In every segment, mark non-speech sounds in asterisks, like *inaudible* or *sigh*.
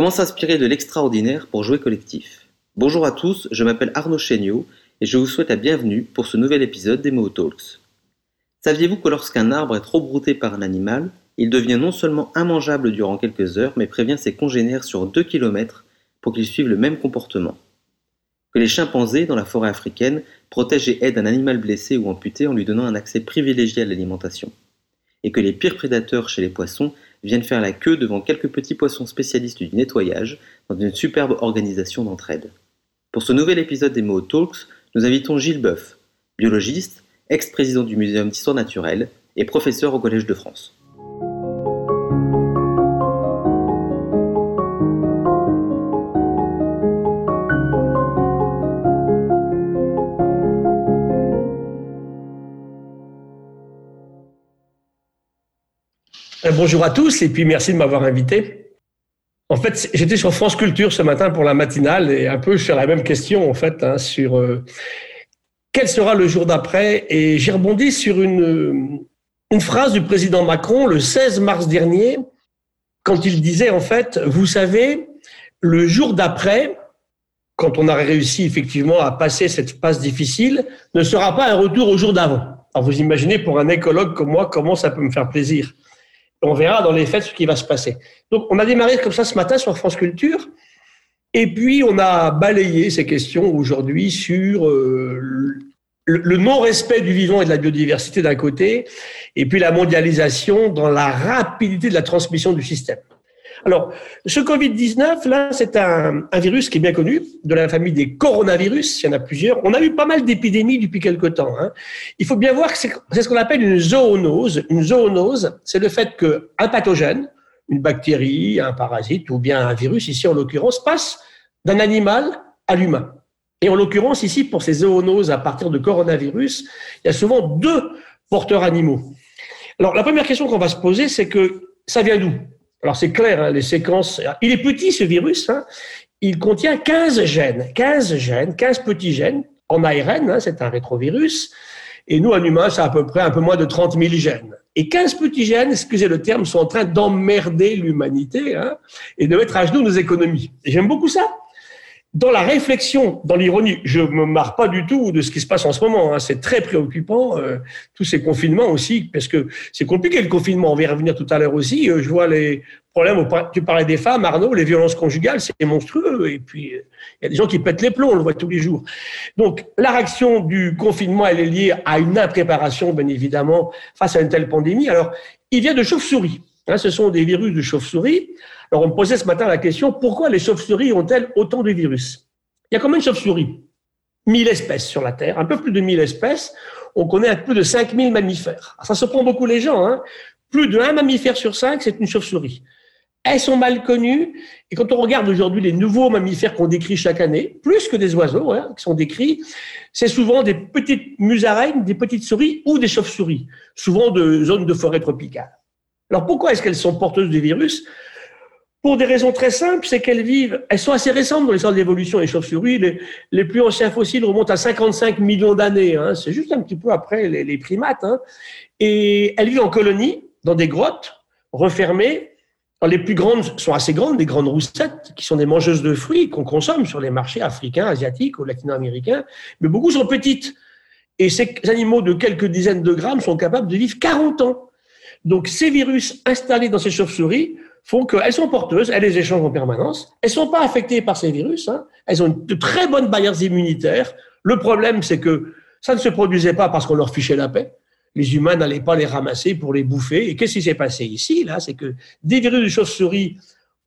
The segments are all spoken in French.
Comment s'inspirer de l'extraordinaire pour jouer collectif? Bonjour à tous, je m'appelle Arnaud Chéniaud et je vous souhaite la bienvenue pour ce nouvel épisode des Talks. Saviez-vous que lorsqu'un arbre est trop brouté par un animal, il devient non seulement immangeable durant quelques heures, mais prévient ses congénères sur 2 km pour qu'ils suivent le même comportement Que les chimpanzés, dans la forêt africaine, protègent et aident un animal blessé ou amputé en lui donnant un accès privilégié à l'alimentation Et que les pires prédateurs chez les poissons viennent faire la queue devant quelques petits poissons spécialistes du nettoyage dans une superbe organisation d'entraide. Pour ce nouvel épisode des Mots Talks, nous invitons Gilles Boeuf, biologiste, ex-président du Muséum d'histoire naturelle et professeur au Collège de France. Bonjour à tous et puis merci de m'avoir invité. En fait, j'étais sur France Culture ce matin pour la matinale et un peu sur la même question en fait hein, sur euh, quel sera le jour d'après et j'ai rebondi sur une, phrase du président Macron le 16 mars dernier quand il disait en fait, vous savez, le jour d'après, quand on aurait réussi effectivement à passer cette passe difficile, ne sera pas un retour au jour d'avant. Alors vous imaginez pour un écologue comme moi comment ça peut me faire plaisir on verra dans les faits ce qui va se passer. Donc, on a démarré comme ça ce matin sur France Culture. Et puis, on a balayé ces questions aujourd'hui sur euh, le, non-respect du vivant et de la biodiversité d'un côté, et puis la mondialisation dans la rapidité de la transmission du système. Alors, ce Covid-19, là, c'est un, virus qui est bien connu, de la famille des coronavirus, il y en a plusieurs. On a eu pas mal d'épidémies depuis quelque temps. Hein. Il faut bien voir que c'est ce qu'on appelle une zoonose. Une zoonose, c'est le fait qu'un pathogène, une bactérie, un parasite ou bien un virus, ici en l'occurrence, passe d'un animal à l'humain. Et en l'occurrence, ici, pour ces zoonoses à partir de coronavirus, il y a souvent deux porteurs animaux. Alors, la première question qu'on va se poser, c'est que ça vient d'où? Alors c'est clair, hein, les séquences. Il est petit ce virus. Hein. il contient 15 gènes, 15 gènes, 15 petits gènes en ARN. Hein, c'est un rétrovirus. Et nous, en humain, c'est à peu près un peu moins de 30 000 gènes. Et 15 petits gènes, excusez le terme, sont en train d'emmerder l'humanité et de mettre à genoux nos économies. J'aime beaucoup ça dans la réflexion, dans l'ironie, je me marre pas du tout de ce qui se passe en ce moment. Hein. C'est très préoccupant, euh, tous ces confinements aussi, parce que c'est compliqué le confinement. On va y revenir tout à l'heure aussi. Euh, je vois les problèmes. Tu parlais des femmes, Arnaud, les violences conjugales, c'est monstrueux. Et puis, il y a des gens qui pètent les plombs, on le voit tous les jours. Donc, la réaction du confinement, elle est liée à une impréparation, bien évidemment, face à une telle pandémie. Alors, il vient de chauve-souris. Hein, ce sont des virus de chauve-souris. Alors, on me posait ce matin la question, pourquoi les chauves-souris ont-elles autant de virus? Il y a combien de chauves-souris 1000 espèces sur la Terre, un peu plus de 1000 espèces. On connaît plus de 5000 mammifères. ça se prend beaucoup les gens. Hein. plus d'un mammifère sur cinq, c'est une chauve-souris. Elles sont mal connues. Et quand on regarde aujourd'hui les nouveaux mammifères qu'on décrit chaque année, plus que des oiseaux hein, qui sont décrits, c'est souvent des petites musaraignes, des petites souris ou des chauves-souris, souvent de zones de forêt tropicale. Alors pourquoi est-ce qu'elles sont porteuses du virus? Pour des raisons très simples, c'est qu'elles vivent, elles sont assez récentes dans l'histoire de l'évolution des chauves-souris. Les, les, plus anciens fossiles remontent à 55 millions d'années. Hein. C'est juste un petit peu après les, les primates. Hein. Et elles vivent en colonie, dans des grottes refermées. les plus grandes sont assez grandes, des grandes roussettes, qui sont des mangeuses de fruits qu'on consomme sur les marchés africains, asiatiques ou latino-américains. Mais beaucoup sont petites. Et ces animaux de quelques dizaines de grammes sont capables de vivre 40 ans. Donc ces virus installés dans ces chauves-souris font qu'elles sont porteuses, elles les échangent en permanence, elles sont pas affectées par ces virus, hein. elles ont de très bonnes barrières immunitaires. Le problème, c'est que ça ne se produisait pas parce qu'on leur fichait la paix. Les humains n'allaient pas les ramasser pour les bouffer. Et qu'est-ce qui s'est passé ici, là? C'est que des virus de chauves-souris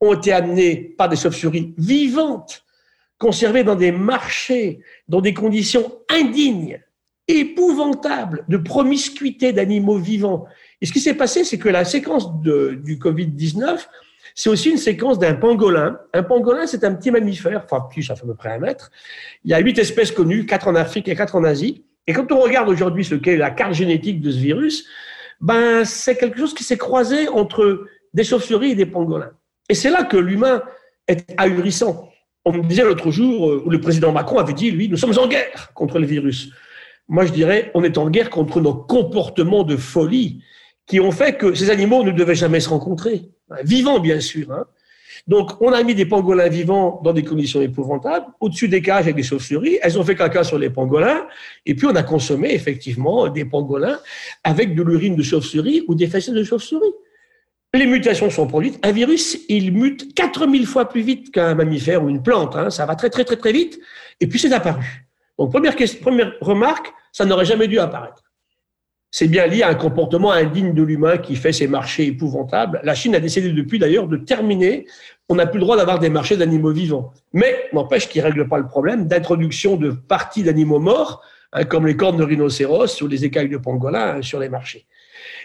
ont été amenés par des chauves-souris vivantes, conservées dans des marchés, dans des conditions indignes, épouvantables, de promiscuité d'animaux vivants et ce qui s'est passé, c'est que la séquence du Covid-19, c'est aussi une séquence d'un pangolin. Un pangolin, c'est un petit mammifère, enfin petit, ça fait à peu près un mètre. Il y a huit espèces connues, quatre en Afrique et quatre en Asie. Et quand on regarde aujourd'hui ce qu'est la carte génétique de ce virus, ben c'est quelque chose qui s'est croisé entre des chauves-souris et des pangolins. Et c'est là que l'humain est ahurissant. on me disait l'autre jour, où le président Macron avait dit, lui, nous sommes en guerre contre le virus. Moi, je dirais, on est en guerre contre nos comportements de folie qui ont fait que ces animaux ne devaient jamais se rencontrer. Vivants, bien sûr. Hein. Donc, on a mis des pangolins vivants dans des conditions épouvantables, au-dessus des cages avec des chauves-souris. Elles ont fait caca sur les pangolins. Et puis, on a consommé, effectivement, des pangolins avec de l'urine de chauve-souris ou des fesses de chauve-souris. Les mutations sont produites. Un virus, il mute 4000 fois plus vite qu'un mammifère ou une plante. Hein. Ça va très, très, très, très vite. Et puis, c'est apparu. Donc, première, première remarque, ça n'aurait jamais dû apparaître c'est bien lié à un comportement indigne de l'humain qui fait ces marchés épouvantables. La Chine a décidé depuis d'ailleurs de terminer. On n'a plus le droit d'avoir des marchés d'animaux vivants. Mais n'empêche qu'ils ne règlent pas le problème d'introduction de parties d'animaux morts, hein, comme les cornes de rhinocéros ou les écailles de pangolin hein, sur les marchés.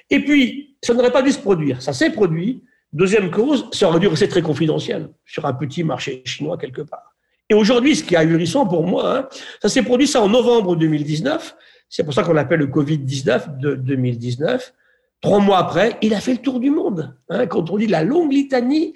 Et puis, ça n'aurait pas dû se produire. Ça s'est produit. Deuxième cause, ça aurait dû rester très confidentiel sur un petit marché chinois quelque part. Et aujourd'hui, ce qui est ahurissant pour moi, hein, ça s'est produit ça en novembre 2019. C'est pour ça qu'on l'appelle le Covid-19 de 2019. Trois mois après, il a fait le tour du monde. Hein, quand on dit la longue litanie,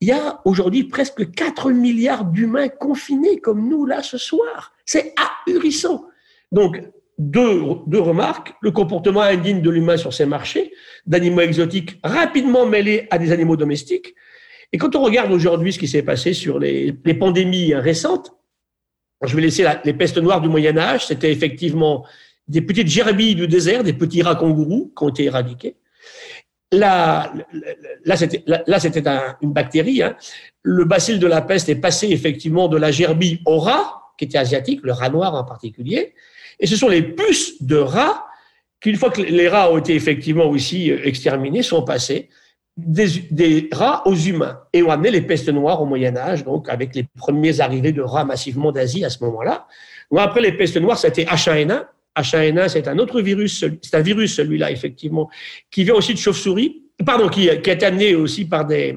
il y a aujourd'hui presque 4 milliards d'humains confinés comme nous là ce soir. C'est ahurissant. Donc, deux, remarques. Le comportement indigne de l'humain sur ces marchés, d'animaux exotiques rapidement mêlés à des animaux domestiques. Et quand on regarde aujourd'hui ce qui s'est passé sur les, les, pandémies récentes, je vais laisser les pestes noires du Moyen Âge, c'était effectivement des petites gerbilles du désert, des petits rats kangourous qui ont été éradiqués. Là, là, c'était, une bactérie. Hein. Le bacille de la peste est passé effectivement de la gerbille au rat, qui était asiatique, le rat noir en particulier. Et ce sont les puces de rats qu'une fois que les rats ont été effectivement aussi euh, exterminés, sont passés des, des, rats aux humains et ont amené les pestes noires au Moyen Âge, donc avec les premiers arrivées de rats massivement d'Asie à ce moment-là. après les pestes noires, c'était H1N1, H1N1, c'est un autre virus, c'est un virus celui-là, effectivement, qui vient aussi de chauves-souris, pardon, qui, qui été amené aussi par des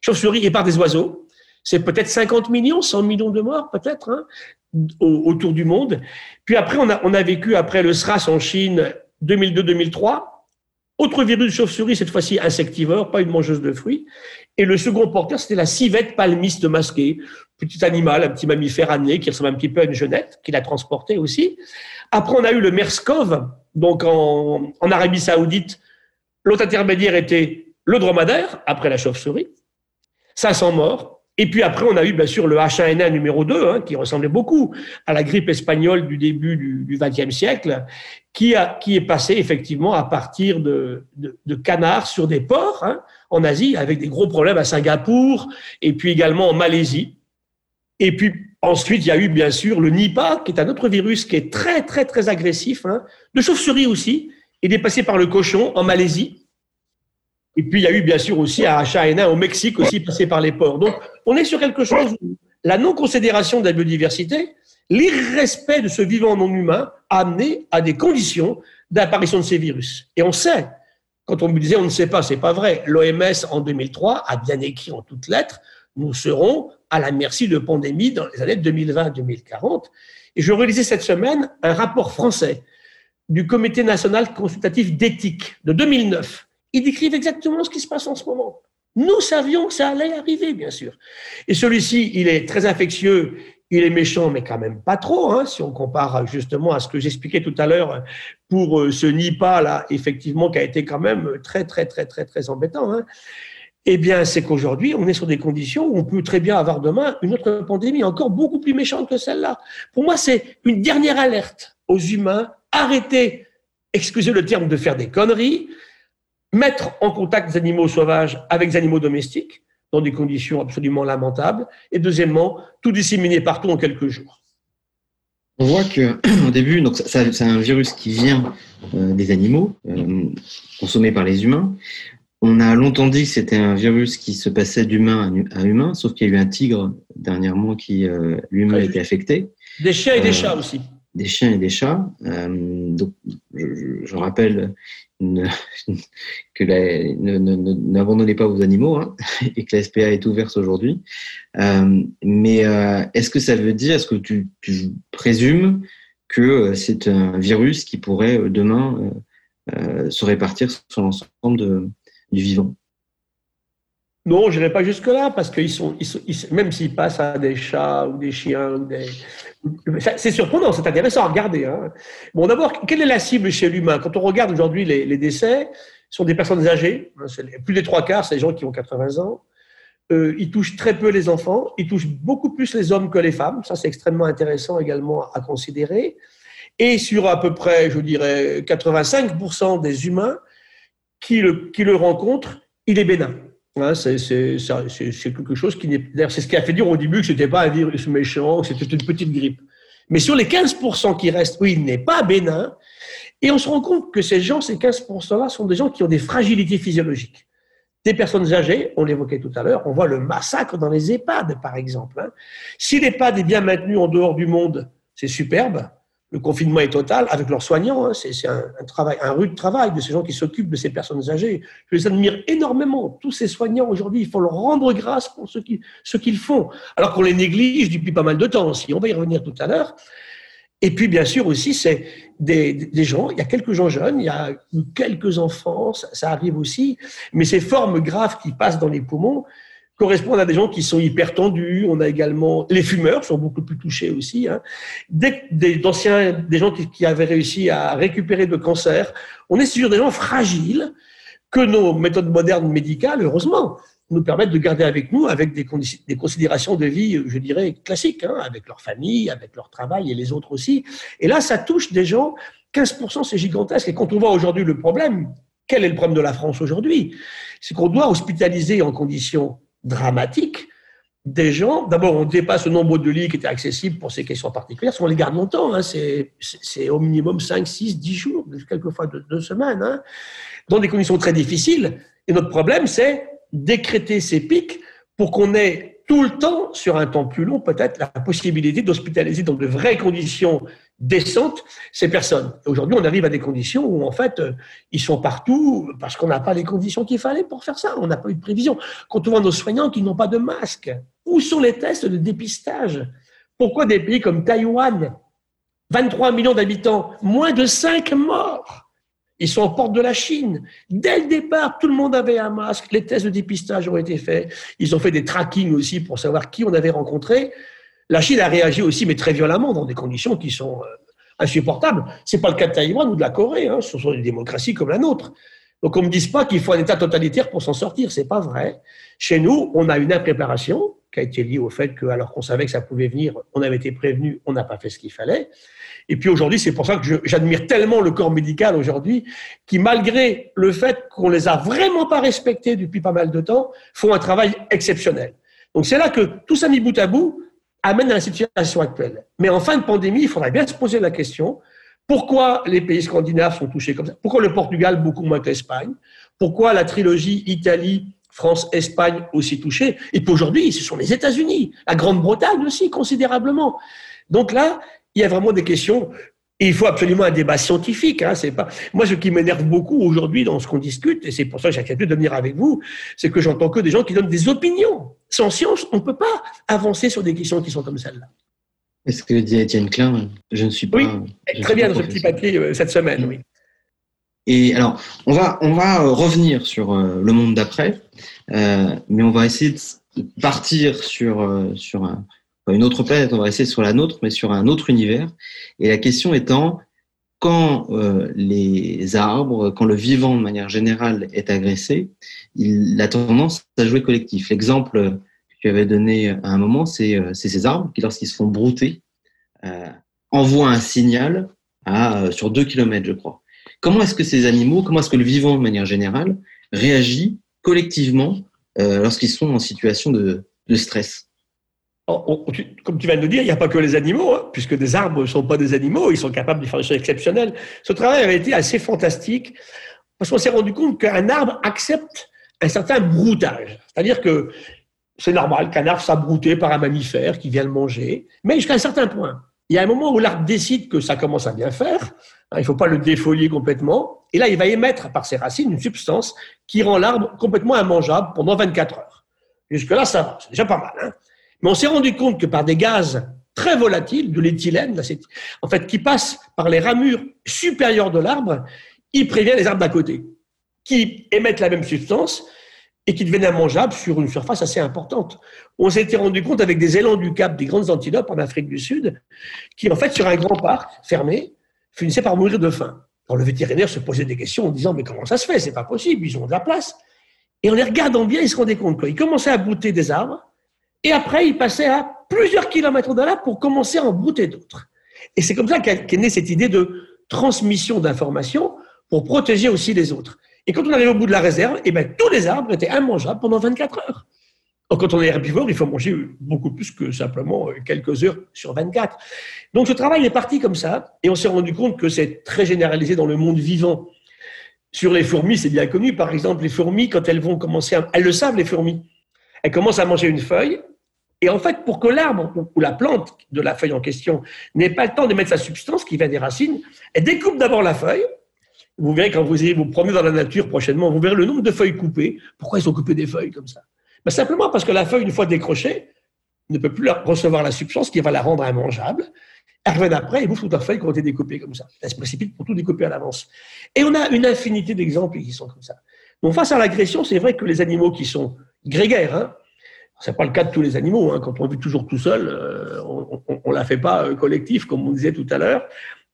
chauves-souris et par des oiseaux. C'est peut-être 50 millions, 100 millions de morts, peut-être, hein, autour du monde. Puis après, on a, on a vécu, après le SRAS en Chine, 2002-2003, autre virus de chauve-souris, cette fois-ci insectivore, pas une mangeuse de fruits. Et le second porteur, c'était la civette palmiste masquée, petit animal, un petit mammifère amené qui ressemble un petit peu à une jeunette, qui l'a transporté aussi. Après, on a eu le MERSCOV, donc en Arabie Saoudite, l'autre intermédiaire était le dromadaire, après la chauve-souris, 500 morts. Et puis après, on a eu bien sûr le H1N1 numéro 2, hein, qui ressemblait beaucoup à la grippe espagnole du début du XXe siècle, qui, a, qui est passé effectivement à partir de, de, de canards sur des ports hein, en Asie, avec des gros problèmes à Singapour et puis également en Malaisie. Et puis ensuite, il y a eu bien sûr le Nipah, qui est un autre virus qui est très très très agressif, hein, de chauve-souris aussi, il est passé par le cochon en Malaisie. Et puis, il y a eu bien sûr aussi un H1N1 au Mexique, aussi passé par les ports. Donc, on est sur quelque chose où la non-considération de la biodiversité, l'irrespect de ce vivant non humain a amené à des conditions d'apparition de ces virus. Et on sait, quand on me disait on ne sait pas, c'est pas vrai. L'OMS en 2003 a bien écrit en toutes lettres, nous serons à la merci de pandémies dans les années 2020-2040. Et je relisais cette semaine un rapport français du Comité national consultatif d'éthique de 2009 ils décrivent exactement ce qui se passe en ce moment. Nous savions que ça allait arriver, bien sûr. Et celui-ci, il est très infectieux, il est méchant, mais quand même pas trop, hein, si on compare justement à ce que j'expliquais tout à l'heure pour euh, ce Nipah, là, effectivement, qui a été quand même très, très, très, très, très embêtant. Hein. Eh bien, c'est qu'aujourd'hui, on est sur des conditions où on peut très bien avoir demain une autre pandémie encore beaucoup plus méchante que celle-là. Pour moi, c'est une dernière alerte aux humains. Arrêtez, excusez le terme, de faire des conneries mettre en contact des animaux sauvages avec des animaux domestiques dans des conditions absolument lamentables, et deuxièmement, tout disséminer partout en quelques jours. On voit que *clears throat* au début, donc c'est un virus qui vient euh, des animaux euh, consommés par les humains. On a longtemps dit que c'était un virus qui se passait d'humain à humain, sauf qu'il y a eu un tigre dernièrement qui euh, lui-même a été affecté. Des chiens et des chats aussi. Des chiens et des chats. donc, je, rappelle *laughs* que n'abandonnez pas vos animaux hein, *laughs* et que la SPA est ouverte aujourd'hui. Euh, mais euh, est-ce que ça veut dire, est-ce que tu, présumes que euh, c'est un virus qui pourrait demain se répartir sur l'ensemble du vivant? Non, je n'irai pas jusque-là, parce qu'ils sont, même s'ils passent à des chats ou des chiens, des... c'est surprenant, c'est intéressant à regarder. Hein. Bon, d'abord, quelle est la cible chez l'humain? Quand on regarde aujourd'hui les, décès, ce sont des personnes âgées, hein, plus des trois quarts, c'est des gens qui ont 80 ans. Euh, ils touchent très peu les enfants, ils touchent beaucoup plus les hommes que les femmes, ça c'est extrêmement intéressant également à considérer. Et sur à peu près, je dirais, 85% des humains qui le, qui le rencontrent, il est bénin. Hein, c'est quelque chose qui n'est. C'est ce qui a fait dire au début que c'était pas un virus méchant, que c'était une petite grippe. Mais sur les 15% qui restent, oui, il n'est pas bénin. Et on se rend compte que ces gens, ces 15%-là, sont des gens qui ont des fragilités physiologiques. Des personnes âgées, on l'évoquait tout à l'heure, on voit le massacre dans les EHPAD, par exemple. Hein. Si l'EHPAD est bien maintenu en dehors du monde, c'est superbe le confinement est total avec leurs soignants. Hein. c'est un, travail, un rude travail de ces gens qui s'occupent de ces personnes âgées. Je les admire énormément. Tous ces soignants aujourd'hui, il faut leur rendre grâce pour ce qu'ils font, alors qu'on les néglige depuis pas mal de temps. Si on va y revenir tout à l'heure. Et puis, bien sûr, aussi, c'est des, des, gens, il y a quelques gens jeunes, il y a quelques enfants, ça arrive aussi, mais ces formes graves qui passent dans les poumons, correspondent à des gens qui sont hyper tendus. On a également les fumeurs sont beaucoup plus touchés aussi. Hein. Des, des, d'anciens, des gens qui, qui, avaient réussi à récupérer de cancer. On est sur des gens fragiles que nos méthodes modernes médicales, heureusement, nous permettent de garder avec nous avec des, des considérations de vie, je dirais, classiques, hein, avec leur famille, avec leur travail et les autres aussi. Et là, ça touche des gens. 15%, c'est gigantesque. Et quand on voit aujourd'hui le problème, quel est le problème de la France aujourd'hui? C'est qu'on doit hospitaliser en conditions dramatique des gens. D'abord, on dépasse le nombre de lits qui étaient accessibles pour ces questions particulières. Si on les garde longtemps, hein, c'est au minimum 5, 6, 10 jours, quelquefois deux, semaines, hein, dans des conditions très difficiles. Et notre problème, c'est décréter ces pics pour qu'on ait tout le temps, sur un temps plus long, peut-être la possibilité d'hospitaliser dans de vraies conditions décentes ces personnes. Aujourd'hui, on arrive à des conditions où, en fait, euh, ils sont partout parce qu'on n'a pas les conditions qu'il fallait pour faire ça. On n'a pas eu de prévision. Quand on voit nos soignants qui n'ont pas de masque, où sont les tests de dépistage? Pourquoi des pays comme Taïwan, 23 millions d'habitants, moins de 5 morts? Ils sont en porte de la Chine. Dès le départ, tout le monde avait un masque. Les tests de dépistage ont été faits. Ils ont fait des trackings aussi pour savoir qui on avait rencontré. La Chine a réagi aussi, mais très violemment, dans des conditions qui sont euh, insupportables. C'est pas le cas de Taïwan ou de la Corée. Hein. Ce sont des démocraties comme la nôtre. Donc on ne me dise pas qu'il faut un État totalitaire pour s'en sortir. C'est pas vrai. Chez nous, on a une impréparation qui a été liée au fait que, alors qu'on savait que ça pouvait venir, on avait été prévenu, on n'a pas fait ce qu'il fallait. Et puis aujourd'hui, c'est pour ça que j'admire tellement le corps médical aujourd'hui, qui malgré le fait qu'on les a vraiment pas respectés depuis pas mal de temps, font un travail exceptionnel. Donc c'est là que tout ça mis bout à bout amène à la situation actuelle. Mais en fin de pandémie, il faudrait bien se poser la question pourquoi les pays scandinaves sont touchés comme ça? Pourquoi le Portugal beaucoup moins que l'Espagne Pourquoi la trilogie Italie, France, Espagne aussi touchée Et puis aujourd'hui, ce sont les États-Unis, la Grande-Bretagne aussi considérablement. Donc là, il y a vraiment des questions. Il faut absolument un débat scientifique. Hein, c'est pas moi ce qui m'énerve beaucoup aujourd'hui dans ce qu'on discute, et c'est pour ça que j'ai accepté de venir avec vous, c'est que j'entends que des gens qui donnent des opinions. Sans science, on ne peut pas avancer sur des questions qui sont comme celle-là. Est-ce que dit Étienne Klein Je ne suis pas. Oui, très bien dans ce petit papier euh, cette semaine, oui. Et alors, on va, on va euh, revenir sur euh, le monde d'après, mais on va essayer de partir sur, sur un, une autre planète, on va rester sur la nôtre, mais sur un autre univers. Et la question étant, quand euh, les arbres, quand le vivant de manière générale est agressé, il a tendance à jouer collectif. L'exemple que tu avais donné à un moment, c'est euh, ces arbres qui, lorsqu'ils se font brouter, euh, envoient un signal sur deux kilomètres, je crois. Comment est-ce que ces animaux, comment est-ce que le vivant de manière générale réagit collectivement lorsqu'ils sont en situation de stress? Comme tu viens de le dire, il n'y a pas que les animaux, hein, puisque des arbres ne sont pas des animaux, ils sont capables de faire des choses exceptionnelles. Ce travail avait été assez fantastique, parce qu'on s'est rendu compte qu'un arbre accepte un certain broutage. C'est-à-dire que c'est normal qu'un arbre soit brouté par un mammifère qui vient le manger, mais jusqu'à un certain point. Il y a un moment où l'arbre décide que ça commence à bien faire, hein, il ne faut pas le défolier complètement, et là, il va émettre par ses racines une substance qui rend l'arbre complètement immangeable pendant 24 heures. Jusque-là, ça va, c'est déjà pas mal. Hein mais on s'est rendu compte que par des gaz très volatiles, de l'éthylène, en fait, qui passent par les ramures supérieures de l'arbre, il prévient les arbres d'à côté, qui émettent la même substance. et qui devenaient immangeables sur une surface assez importante. On s'était rendu compte avec des élans du Cap, des grandes antilopes en Afrique du Sud, qui en fait sur un grand parc fermé finissaient par mourir de faim. Alors le vétérinaire se posait des questions en disant mais comment ça se fait? C'est pas possible, ils ont de la place. Et en les regardant bien, il se rendait compte qu'ils commençaient à brouter des arbres, et après ils passaient à plusieurs kilomètres de là pour commencer à en brouter d'autres. Et c'est comme ça qu'est née cette idée de transmission d'informations pour protéger aussi les autres. Et quand on arrive au bout de la réserve, eh ben, tous les arbres étaient immangeables pendant 24 heures. Quand on est herbivore, il faut manger beaucoup plus que simplement quelques heures sur 24. Donc, ce travail est parti comme ça, et on s'est rendu compte que c'est très généralisé dans le monde vivant. Sur les fourmis, c'est bien connu. Par exemple, les fourmis, quand elles vont commencer à... Elles le savent, les fourmis. Elles commencent à manger une feuille, et en fait, pour que l'arbre ou la plante de la feuille en question n'ait pas le temps de mettre sa substance qui vient des racines, elle découpe d'abord la feuille, vous verrez quand vous allez vous promener dans la nature prochainement, vous verrez le nombre de feuilles coupées. Pourquoi ils ont coupé des feuilles comme ça? Ben Simplement parce que la feuille, une fois décrochée, ne peut plus recevoir la substance qui va la rendre immangeable. Elle revient après et bouffe toute la feuille qui ont été découpées comme ça. Elle se précipite pour tout découper à l'avance. Et on a une infinité d'exemples qui sont comme ça. Donc face à l'agression, c'est vrai que les animaux qui sont grégaires, hein, ce n'est pas le cas de tous les animaux. Hein, quand on vit toujours tout seul, euh, on ne la fait pas euh, collectif, comme on disait tout à l'heure.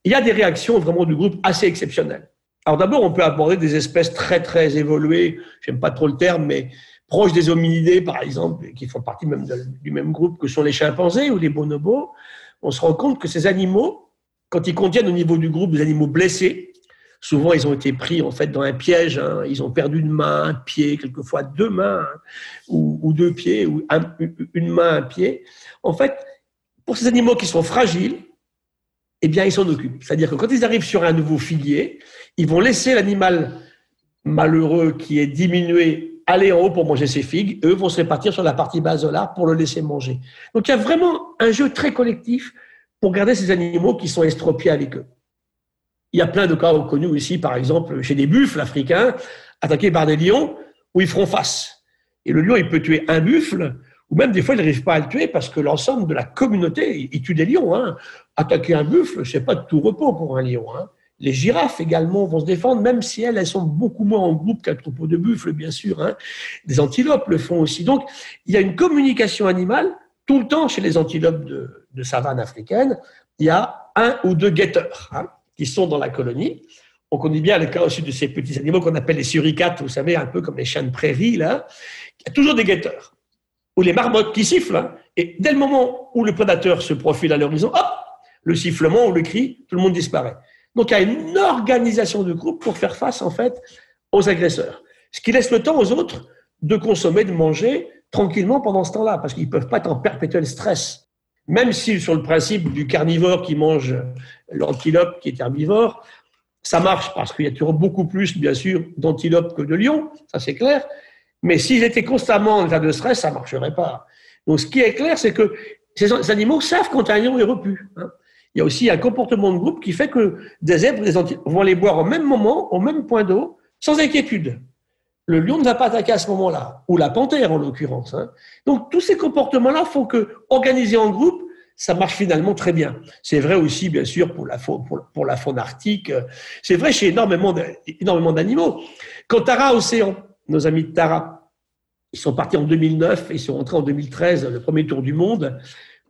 Il y a des réactions vraiment du groupe assez exceptionnelles. Alors d'abord, on peut aborder des espèces très très évoluées, j'aime pas trop le terme, mais proches des hominidés, par exemple, qui font partie même du même groupe que sont les chimpanzés ou les bonobos. On se rend compte que ces animaux, quand ils contiennent au niveau du groupe des animaux blessés, souvent ils ont été pris en fait dans un piège, hein. ils ont perdu une main, un pied, quelquefois deux mains hein, ou, deux pieds, ou une main, un pied. En fait, pour ces animaux qui sont fragiles, eh bien, ils s'en occupent. C'est-à-dire que quand ils arrivent sur un nouveau filier, ils vont laisser l'animal malheureux qui est diminué aller en haut pour manger ses figues. Eux vont se répartir sur la partie basse de l'arbre pour le laisser manger. Donc, il y a vraiment un jeu très collectif pour garder ces animaux qui sont estropiés avec eux. Il y a plein de cas connus ici, par exemple, chez des buffles africains attaqués par des lions où ils feront face. Et le lion, il peut tuer un buffle, ou même des fois, il n'arrive pas à le tuer parce que l'ensemble de la communauté, il tue des lions. Hein. Attaquer un buffle, c'est pas de tout repos pour un lion. Hein. Les girafes également vont se défendre, même si elles, elles sont beaucoup moins en groupe qu'un troupeau de buffles, bien sûr. Hein. Des antilopes le font aussi. Donc, il y a une communication animale tout le temps chez les antilopes de, de savane africaine. Il y a un ou deux guetteurs hein, sont dans la colonie. On connaît bien le cas aussi de ces petits animaux qu'on appelle les suricates, vous savez, un peu comme les chiens de prairie, là. Il y a toujours des guetteurs ou les marmottes qui sifflent. Hein. et dès le moment où le prédateur se profile à l'horizon, hop, le sifflement ou le cri, tout le monde disparaît. Donc il y a une organisation du groupe pour faire face en fait aux agresseurs. Ce qui laisse le temps aux autres de consommer, de manger tranquillement pendant ce temps-là, parce qu'ils ne peuvent pas être en perpétuel stress. Même si sur le principe du carnivore qui mange l'antilope qui est herbivore, ça marche parce qu'il y a toujours beaucoup plus, bien sûr, d'antilopes que de lions, ça c'est clair. Mais s'ils étaient constamment en état de stress, ça ne marcherait pas. Donc, ce qui est clair, c'est que ces animaux savent quand un lion est repu. Hein. Il y a aussi un comportement de groupe qui fait que des zèbres vont les boire au même moment, au même point d'eau, sans inquiétude. Le lion ne va pas attaquer à ce moment-là, ou la panthère en l'occurrence. Hein. Donc tous ces comportements-là font que, organisés en groupe, ça marche finalement très bien. C'est vrai aussi, bien sûr, pour la faune, pour, la faune arctique. C'est vrai chez énormément d'animaux. Quand Tara Océan, nos amis de Tara. Ils sont partis en 2009 et ils sont rentrés en 2013, le premier tour du monde,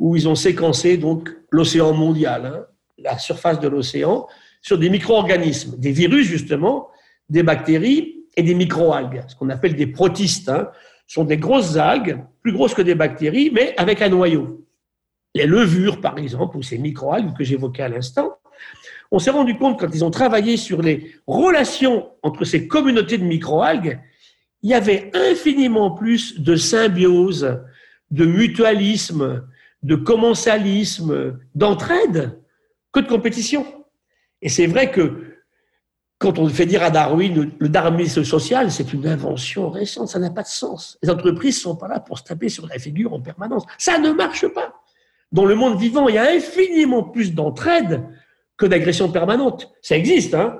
où ils ont séquencé donc l'océan mondial, hein, la surface de l'océan, sur des micro-organismes, des virus justement, des bactéries et des micro-algues, ce qu'on appelle des protistes. Hein. Sont des grosses algues, plus grosses que des bactéries, mais avec un noyau. Les levures, par exemple, ou ces micro-algues que j'évoquais à l'instant, on s'est rendu compte quand ils ont travaillé sur les relations entre ces communautés de micro-algues il y avait infiniment plus de symbiose, de mutualisme, de commensalisme, d'entraide que de compétition. Et c'est vrai que quand on fait dire à Darwin le darwinisme social, c'est une invention récente, ça n'a pas de sens. Les entreprises ne sont pas là pour se taper sur la figure en permanence. Ça ne marche pas. Dans le monde vivant, il y a infiniment plus d'entraide que d'agression permanente. Ça existe. Hein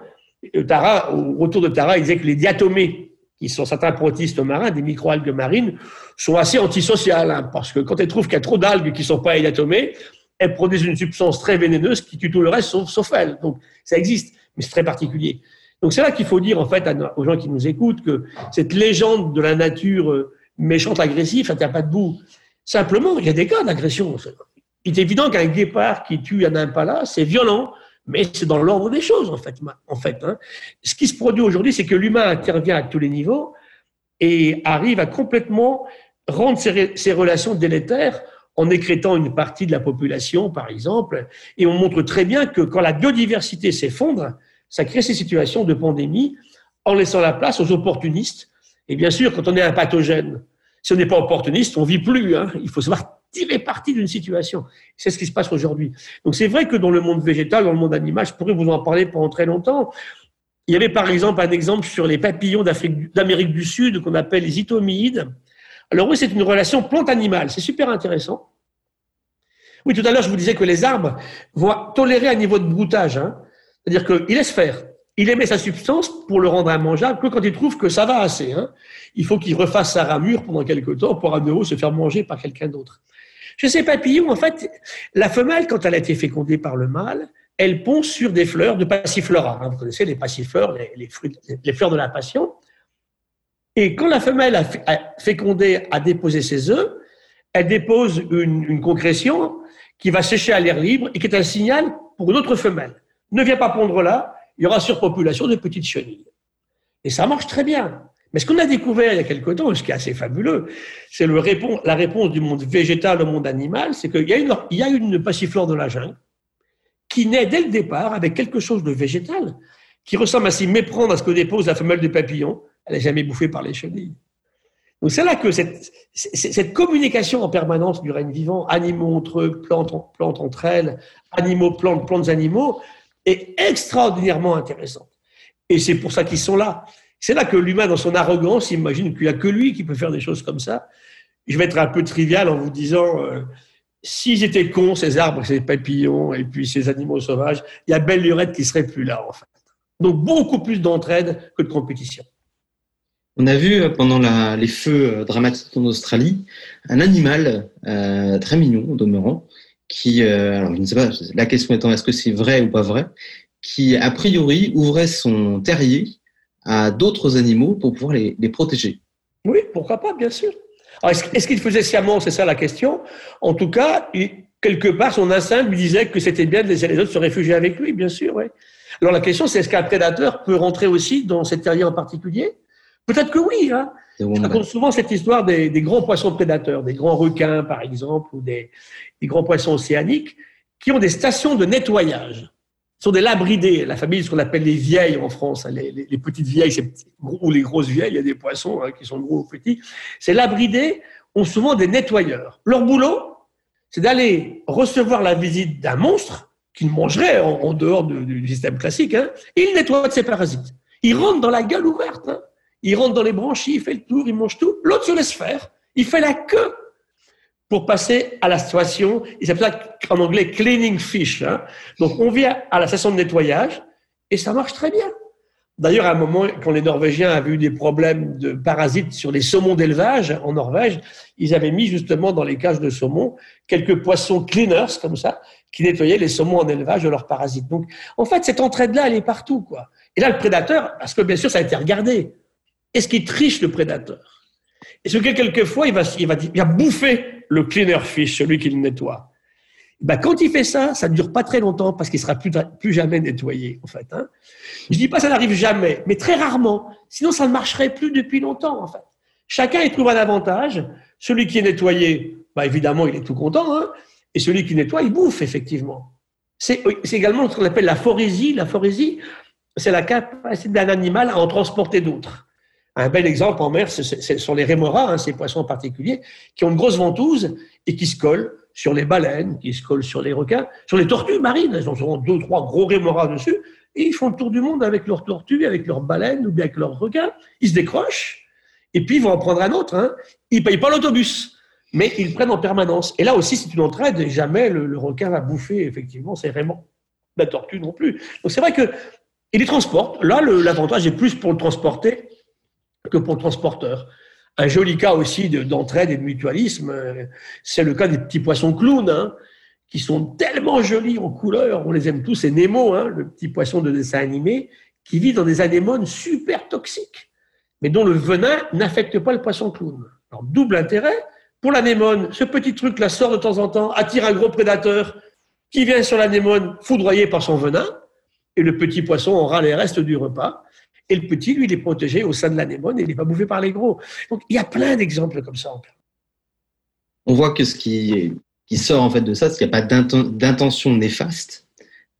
Tara, au retour de Tara, il disait que les diatomées qui sont certains protistes marins, des microalgues marines, sont assez antisociales, hein, parce que quand elles trouvent qu'il y a trop d'algues qui ne sont pas élatomées, elles produisent une substance très vénéneuse qui tue tout le reste sauf, elles. Donc ça existe, mais c'est très particulier. Donc c'est là qu'il faut dire en fait aux gens qui nous écoutent que cette légende de la nature euh, méchante, agressive, ça tient pas debout. Simplement, il y a des cas d'agression. Il est évident qu'un guépard qui tue un impala, c'est violent, mais c'est dans l'ordre des choses en fait. En fait, hein. ce qui se produit aujourd'hui, c'est que l'humain intervient à tous les niveaux et arrive à complètement rendre ses, relations délétères en écrétant une partie de la population, par exemple. Et on montre très bien que quand la biodiversité s'effondre, ça crée ces situations de pandémie en laissant la place aux opportunistes. Et bien sûr, quand on est un pathogène, si on n'est pas opportuniste, on vit plus. Hein. Il faut savoir tirer parti d'une situation. C'est ce qui se passe aujourd'hui. Donc c'est vrai que dans le monde végétal, dans le monde animal, je pourrais vous en parler pendant très longtemps. Il y avait par exemple un exemple sur les papillons d'Amérique du Sud qu'on appelle les itomides. Alors oui, c'est une relation plante-animale, c'est super intéressant. Oui, tout à l'heure, je vous disais que les arbres vont tolérer un niveau de broutage. Hein. C'est-à-dire qu'ils laissent faire. Il émet sa substance pour le rendre immangeable que quand il trouve que ça va assez. Hein. Il faut qu'il refasse sa ramure pendant quelque temps pour à nouveau se faire manger par quelqu'un d'autre. Chez ces papillons, en fait, la femelle, quand elle a été fécondée par le mâle, elle pond sur des fleurs de passiflora. Hein. Vous connaissez les passifleurs, les, fruits, les fleurs de la passion. Et quand la femelle a fécondé, a déposé ses œufs, elle dépose une, concrétion qui va sécher à l'air libre et qui est un signal pour une autre femelle. Ne viens pas pondre là, il y aura surpopulation de petites chenilles. Et ça marche très bien. Mais ce qu'on a découvert il y a quelque temps, ce qui est assez fabuleux, c'est la réponse du monde végétal au monde animal, c'est qu'il y a une, y a une passiflore de la jungle qui naît dès le départ avec quelque chose de végétal, qui ressemble à s'y méprendre à ce que dépose la femelle du papillon. Elle n'est jamais bouffée par les chenilles. Donc c'est là que cette, communication en permanence du règne vivant, animaux entre eux, plantes, plantes entre elles, animaux, plantes, plantes, animaux, est extraordinairement intéressante. Et c'est pour ça qu'ils sont là. C'est là que l'humain, dans son arrogance, imagine qu'il n'y a que lui qui peut faire des choses comme ça. Je vais être un peu trivial en vous disant, euh, s'ils étaient cons, ces arbres, ces papillons et puis ces animaux sauvages, il y a belle lurette qui serait plus là, en fait. Donc beaucoup plus d'entraide que de compétition. On a vu euh, pendant les feux euh, dramatiques en Australie un animal euh, très mignon au demeurant qui, alors je ne sais pas, la question étant est-ce que c'est vrai ou pas vrai, qui a priori ouvrait son terrier à d'autres animaux pour pouvoir les, protéger. Oui, pourquoi pas, bien sûr. Est-ce qu'il faisait sciemment C'est ça la question. En tout cas, quelque part, son instinct lui disait que c'était bien de laisser les autres se réfugier avec lui, bien sûr. Oui. Alors la question, c'est est-ce qu'un prédateur peut rentrer aussi dans cette terrier en particulier? Peut-être que oui. Hein. Je raconte souvent cette histoire des, grands poissons prédateurs, des grands requins par exemple, ou des, grands poissons océaniques, qui ont des stations de nettoyage. Ce sont des labridés, la famille, ce qu'on appelle les vieilles en France, hein, les, petites vieilles, ou les grosses vieilles, il y a des poissons hein, qui sont gros ou petits. Ces labridés ont souvent des nettoyeurs. Leur boulot, c'est d'aller recevoir la visite d'un monstre qu'il mangerait en, dehors du, système classique, et il nettoie de ses parasites. Il rentre dans la gueule ouverte il rentre dans les branchies, il fait le tour, il mange tout. L'autre se laisse faire. Il fait la queue pour passer à la situation. Il s'appelle ça en anglais cleaning fish. Hein. Donc on vient à la station de nettoyage et ça marche très bien. D'ailleurs, à un moment, quand les Norvégiens avaient eu des problèmes de parasites sur les saumons d'élevage en Norvège, ils avaient mis justement dans les cages de saumon quelques poissons cleaners comme ça, qui nettoyaient les saumons en élevage de leurs parasites. Donc, en fait, cette entraide-là, elle est partout, quoi. Et là, le prédateur, parce que bien sûr, ça a été regardé. Est-ce qu'il triche le prédateur? Est-ce que quelquefois, il va, il, va, il va bouffer le cleaner fish, celui qui le nettoie? Ben, quand il fait ça, ça ne dure pas très longtemps parce qu'il sera plus, jamais nettoyé, en fait. Hein. Je dis pas ça n'arrive jamais, mais très rarement. Sinon, ça ne marcherait plus depuis longtemps, en fait. Chacun y trouve un avantage. Celui qui est nettoyé, ben, évidemment, il est tout content. Hein, et celui qui nettoie, il bouffe, effectivement. C'est également ce qu'on appelle la forésie. La forésie, c'est la capacité d'un animal à en transporter d'autres. Un bel exemple en mer, ce sont les rémoras, hein, ces poissons particuliers, qui ont une grosse ventouse et qui se collent sur les baleines, qui se collent sur les requins, sur les tortues marines. Elles ont deux ou trois gros rémoras dessus. Et ils font le tour du monde avec leurs tortues, avec leurs baleines ou bien avec leurs requins. Ils se décrochent et puis ils vont en prendre un autre. Hein. Ils ne payent pas l'autobus, mais ils prennent en permanence. Et là aussi, c'est une entraide et jamais le, requin va bouffer, effectivement, c'est vraiment la tortue non plus. Donc c'est vrai que il les transporte. Là, l'avantage est plus pour le transporter que pour le transporteur. Un joli cas aussi d'entraide et de mutualisme, euh, c'est le cas des petits poissons clowns, hein, qui sont tellement jolis en couleur, on les aime tous, c'est Nemo, hein, le petit poisson de dessin animé, qui vit dans des anémones super toxiques, mais dont le venin n'affecte pas le poisson clown. Alors, double intérêt. Pour l'anémone, ce petit truc-là sort de temps en temps, attire un gros prédateur qui vient sur l'anémone foudroyé par son venin, et le petit poisson aura les restes du repas. Et le petit, lui, il est protégé au sein de l'anémone et il n'est pas bouffé par les gros. Donc, il y a plein d'exemples comme ça. On voit que ce qui, sort en fait de ça, c'est qu'il n'y a pas d'intention néfaste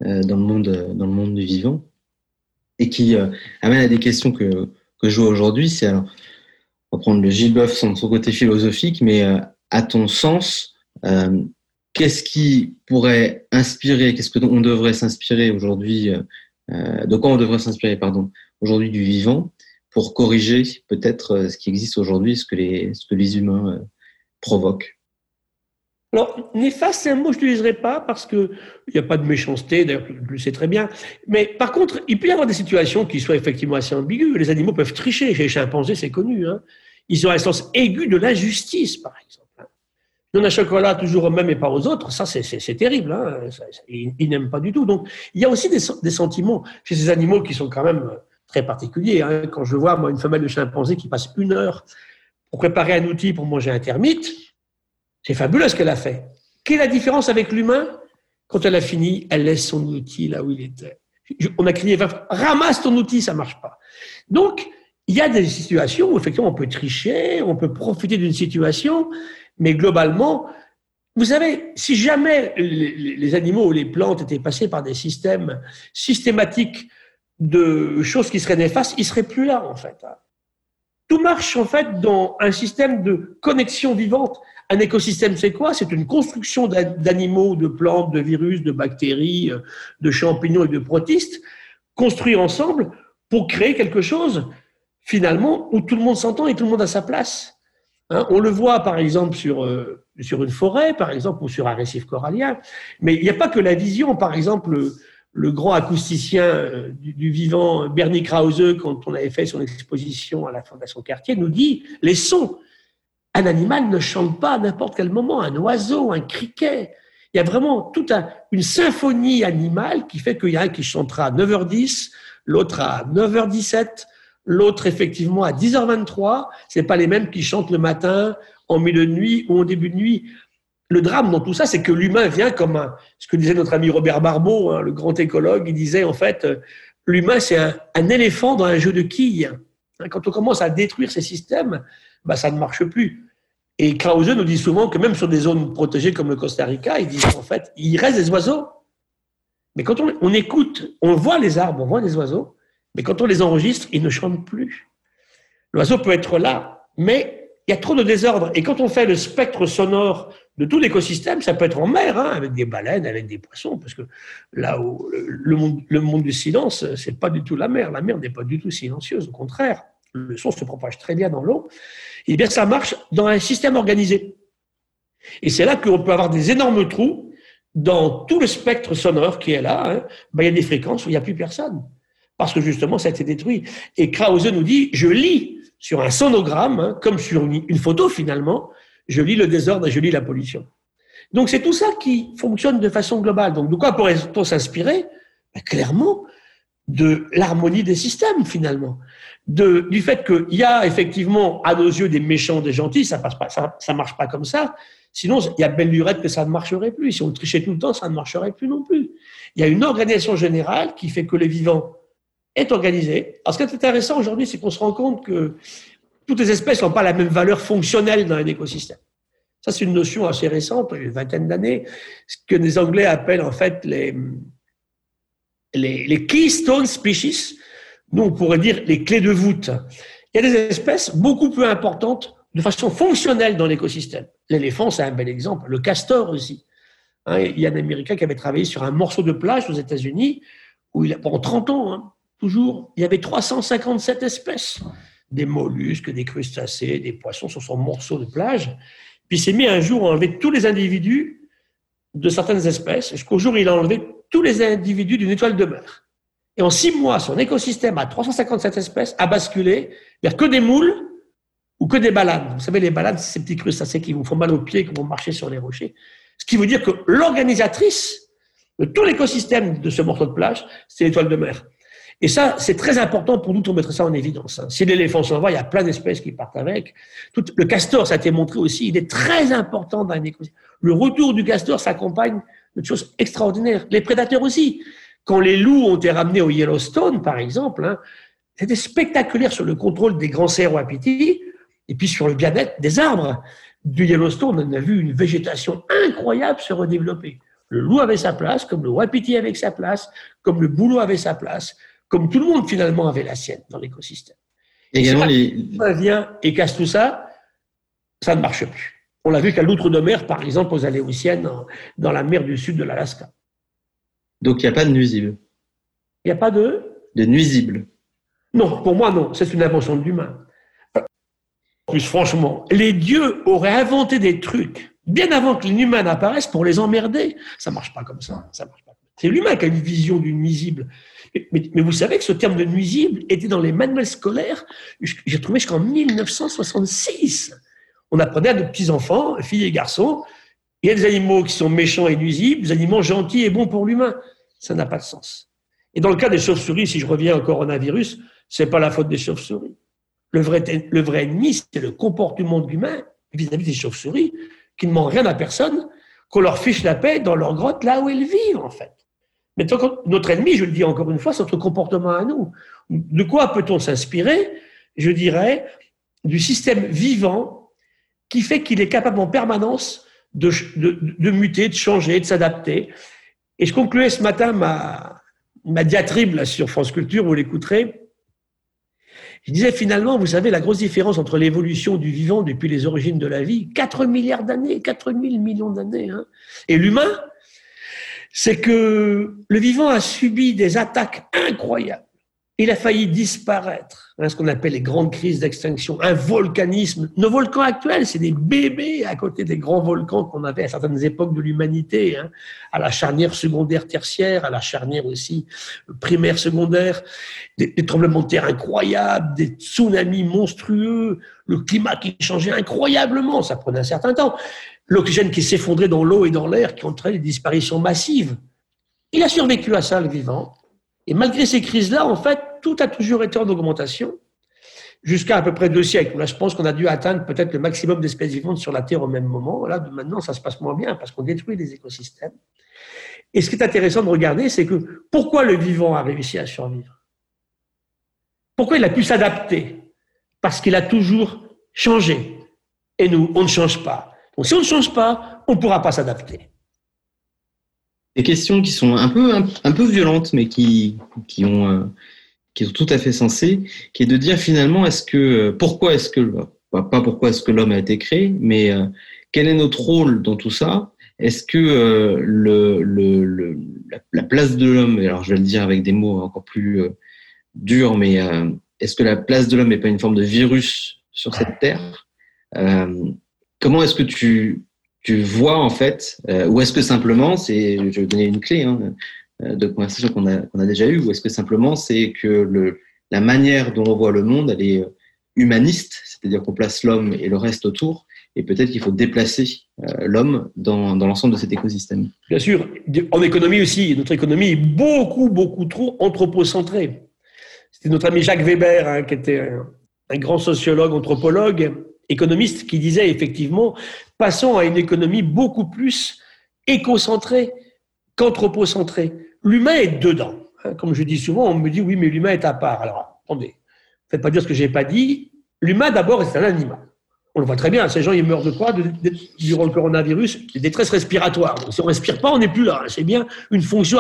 euh, dans, le monde, dans le monde du vivant et qui euh, amène à des questions que, que je vois aujourd'hui. C'est alors, on va prendre le Gilles Boeuf son, son côté philosophique, mais euh, à ton sens, euh, qu'est-ce qui pourrait inspirer, qu'est-ce qu'on devrait s'inspirer aujourd'hui, euh, de quoi on devrait s'inspirer, pardon, aujourd'hui du vivant pour corriger peut-être ce qui existe aujourd'hui, ce que les, ce que les humains provoquent alors, néfaste, c'est un mot que je n'utiliserai pas parce qu'il n'y a pas de méchanceté, d'ailleurs, je le sais très bien. Mais par contre, il peut y avoir des situations qui soient effectivement assez ambiguës. Les animaux peuvent tricher. Chez les chimpanzés, c'est connu. Hein. Ils ont un sens aigu de l'injustice, par exemple. Donne un chocolat toujours aux mêmes et pas aux autres, ça c'est terrible. Hein. ils, n'aiment pas du tout. Donc, il y a aussi des, des, sentiments chez ces animaux qui sont quand même très particuliers. Hein. Quand je vois, moi, une femelle de chimpanzé qui passe une heure pour préparer un outil pour manger un termite, c'est fabuleux ce qu'elle a fait. Quelle est la différence avec l'humain? Quand elle a fini, elle laisse son outil là où il était. On a crié, ramasse ton outil, ça marche pas. Donc, il y a des situations où effectivement on peut tricher, on peut profiter d'une situation, mais globalement, vous savez, si jamais les animaux ou les plantes étaient passés par des systèmes systématiques de choses qui seraient néfastes, ils seraient plus là en fait. Tout marche en fait dans un système de connexion vivante. Un écosystème, c'est quoi? C'est une construction d'animaux, de plantes, de virus, de bactéries, euh, de champignons et de protistes, construits ensemble pour créer quelque chose, finalement, où tout le monde s'entend et tout le monde a sa place. Hein, on le voit, par exemple, sur, euh, sur une forêt, par exemple, ou sur un récif corallien. Mais il n'y a pas que la vision. Par exemple, le, grand acousticien euh, du, vivant, Bernie Krause, quand on avait fait son exposition à la Fondation Cartier, nous dit les sons un animal ne chante pas à n'importe quel moment, un oiseau, un criquet. Il y a vraiment toute une symphonie animale qui fait qu'il y a un qui chantera à 9h10, l'autre à 9h17, l'autre effectivement à 10h23. C'est pas les mêmes qui chantent le matin, en milieu de nuit ou en début de nuit. Le drame dans tout ça, c'est que l'humain vient comme un, ce que disait notre ami Robert Barbeau, hein, le grand écologue, il disait en fait, euh, l'humain c'est un, éléphant dans un jeu de quilles. Hein, quand on commence à détruire ces systèmes, bah, ça ne marche plus. Et Krause nous dit souvent que même sur des zones protégées comme le Costa Rica, il dit en fait, il reste des oiseaux. Mais quand on, on, écoute, on voit les arbres, on voit les oiseaux, mais quand on les enregistre, ils ne chantent plus. L'oiseau peut être là, mais il y a trop de désordre. Et quand on fait le spectre sonore de tout l'écosystème, ça peut être en mer, hein, avec des baleines, avec des poissons, parce que là où le monde, du silence, c'est pas du tout la mer. La mer n'est pas du tout silencieuse, au contraire le son se propage très bien dans l'eau, et eh bien ça marche dans un système organisé. Et c'est là qu'on peut avoir des énormes trous dans tout le spectre sonore qui est là. Hein. Ben, il y a des fréquences où il n'y a plus personne, parce que justement ça a été détruit. Et Krause nous dit, je lis sur un sonogramme, hein, comme sur une, photo finalement, je lis le désordre et je lis la pollution. Donc c'est tout ça qui fonctionne de façon globale. Donc de quoi pourrait-on s'inspirer? Ben, Clairement, de l'harmonie des systèmes finalement du fait qu'il y a effectivement à nos yeux des méchants, des gentils, ça ça marche pas comme ça. Sinon, il y a belle lurette que ça ne marcherait plus. Si on trichait tout le temps, ça ne marcherait plus non plus. Il y a une organisation générale qui fait que le vivant est organisé. Alors, ce qui est intéressant aujourd'hui, c'est qu'on se rend compte que toutes les espèces n'ont pas la même valeur fonctionnelle dans un écosystème. Ça, c'est une notion assez récente, une vingtaine d'années, ce que les Anglais appellent en fait les, les, les keystone species, nous, on pourrait dire les clés de voûte. Il y a des espèces beaucoup plus importantes de façon fonctionnelle dans l'écosystème. L'éléphant, c'est un bel exemple. Le castor aussi. Hein, il y a un Américain qui avait travaillé sur un morceau de plage aux États-Unis où il a, pendant 30 ans, hein, toujours, il y avait 357 espèces. Des mollusques, des crustacés, des poissons sur son morceau de plage. Puis il s'est mis un jour à enlever tous les individus de certaines espèces, jusqu'au jour où il a enlevé tous les individus d'une étoile de mer. Et en six mois, son écosystème à 357 espèces a basculé vers que des moules ou que des balades. Vous savez, les balades, c'est ces petits crustacés qui vous font mal aux pieds quand vous marchez sur les rochers. Ce qui veut dire que l'organisatrice de tout l'écosystème de ce morceau de plage, c'est l'étoile de mer. Et ça, c'est très important pour nous de mettre ça en évidence. Hein. Si l'éléphant s'en va, il y a plein d'espèces qui partent avec. Le castor, ça a été montré aussi, il est très important dans un écosystème. Le retour du castor s'accompagne de choses extraordinaires. Les prédateurs aussi. Quand les loups ont été ramenés au Yellowstone, par exemple, hein, c'était spectaculaire sur le contrôle des grands cerfs wapitis et puis sur le bien-être des arbres. Du Yellowstone, on a vu une végétation incroyable se redévelopper. Le loup avait sa place, comme le wapiti avait sa place, comme le bouleau avait sa place, comme tout le monde finalement avait la sienne dans l'écosystème. Également, les... vient et casse tout ça, ça ne marche plus. On l'a vu qu'à l'outre de mer, par exemple, aux Aléoutiennes, dans la mer du sud de l'Alaska. Donc il n'y a pas de nuisibles. Il n'y a pas de De nuisibles. Non, pour moi, non. C'est une invention de l'humain. Plus franchement, les dieux auraient inventé des trucs bien avant que l'humain n'apparaisse pour les emmerder. Ça marche pas comme ça. Ça marche pas. C'est l'humain qui a une vision du nuisible. Mais, vous savez que ce terme de nuisible était dans les manuels scolaires, j'ai trouvé jusqu'en 1966. On apprenait à nos petits-enfants, filles et garçons, il y a des animaux qui sont méchants et nuisibles, des animaux gentils et bons pour l'humain. Ça n'a pas de sens. Et dans le cas des chauves-souris, si je reviens au coronavirus, c'est pas la faute des chauves-souris. Le vrai, le vrai ennemi, c'est le comportement de l'humain vis-à-vis des chauves-souris, qui ne mentent rien à personne, qu'on leur fiche la paix dans leur grotte, là où elles vivent, en fait. Mais notre ennemi, je le dis encore une fois, c'est notre comportement à nous. De quoi peut-on s'inspirer Je dirais du système vivant qui fait qu'il est capable en permanence de, de, muter, de changer, de s'adapter? Et je concluais ce matin ma, ma diatribe sur France Culture, vous l'écouterez. Je disais finalement, vous savez, la grosse différence entre l'évolution du vivant depuis les origines de la vie, 4 milliards d'années, 4 000 millions d'années, hein, et l'humain, c'est que le vivant a subi des attaques incroyables. Il a failli disparaître, hein, ce qu'on appelle les grandes crises d'extinction, un volcanisme. Nos volcans actuels, c'est des bébés à côté des grands volcans qu'on avait à certaines époques de l'humanité, hein, à la charnière secondaire tertiaire, à la charnière aussi primaire secondaire, des, tremblements de terre incroyables, des tsunamis monstrueux, le climat qui changeait incroyablement, ça prenait un certain temps, l'oxygène qui s'effondrait dans l'eau et dans l'air, qui entraînait des disparitions massives. Il a survécu à ça, le vivant. Et malgré ces crises-là, en fait, tout a toujours été en augmentation jusqu'à à peu près deux siècles. Là, je pense qu'on a dû atteindre peut-être le maximum d'espèces vivantes sur la Terre au même moment. Là, maintenant, ça se passe moins bien parce qu'on détruit les écosystèmes. Et ce qui est intéressant de regarder, c'est que pourquoi le vivant a réussi à survivre? Pourquoi il a pu s'adapter? Parce qu'il a toujours changé. Et nous, on ne change pas. Donc si on ne change pas, on ne pourra pas s'adapter. Des questions qui sont un peu, un, peu violentes, mais qui, qui, ont, euh, qui sont tout à fait sensées, qui est de dire finalement, est-ce que, pourquoi est-ce que, pas pourquoi est-ce que l'homme a été créé, mais euh, quel est notre rôle dans tout ça? Est-ce que euh, le, le, la, place de l'homme, alors je vais le dire avec des mots encore plus durs, mais est-ce que la place de l'homme n'est pas une forme de virus sur cette terre? Comment est-ce que tu tu vois en fait, euh, ou est-ce que simplement, c'est, je vais donner une clé hein, euh, de conversation qu'on a, qu'on a déjà eue, ou est-ce que simplement c'est que le, la manière dont on voit le monde, elle est euh, humaniste, c'est-à-dire qu'on place l'homme et le reste autour, et peut-être qu'il faut déplacer l'homme dans, dans l'ensemble de cet écosystème. Bien sûr, en économie aussi, notre économie est beaucoup, beaucoup trop anthropocentrée. C'était notre ami Jacques Weber, hein, qui était un, un grand sociologue, anthropologue, économiste, qui disait effectivement Passons à une économie beaucoup plus écocentrée qu'anthropocentrée. L'humain est dedans. Hein, comme je dis souvent, on me dit oui, mais l'humain est à part. Alors, attendez, faites pas dire ce que j'ai pas dit. L'humain, d'abord, est un animal. On le voit très bien. Ces gens, ils meurent de quoi? Durant le coronavirus, des détresse respiratoire. Donc, si on respire pas, on n'est plus là. C'est bien une fonction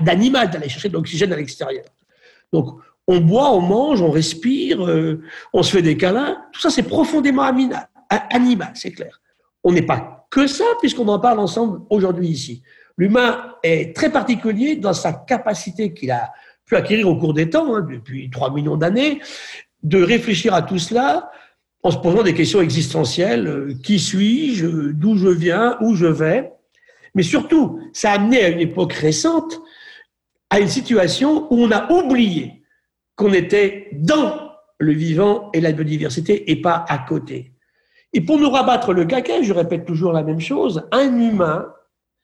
d'animal d'aller chercher de l'oxygène à l'extérieur. Donc, on boit, on mange, on respire, euh, on se fait des câlins. Tout ça, c'est profondément animal, c'est clair. On n'est pas que ça, puisqu'on en parle ensemble aujourd'hui ici. L'humain est très particulier dans sa capacité qu'il a pu acquérir au cours des temps, hein, depuis 3 millions d'années, de réfléchir à tout cela en se posant des questions existentielles. Euh, qui suis-je D'où je viens Où je vais Mais surtout, ça a amené à une époque récente à une situation où on a oublié qu'on était dans le vivant et la biodiversité et pas à côté. Et pour nous rabattre le caca, je répète toujours la même chose, un humain,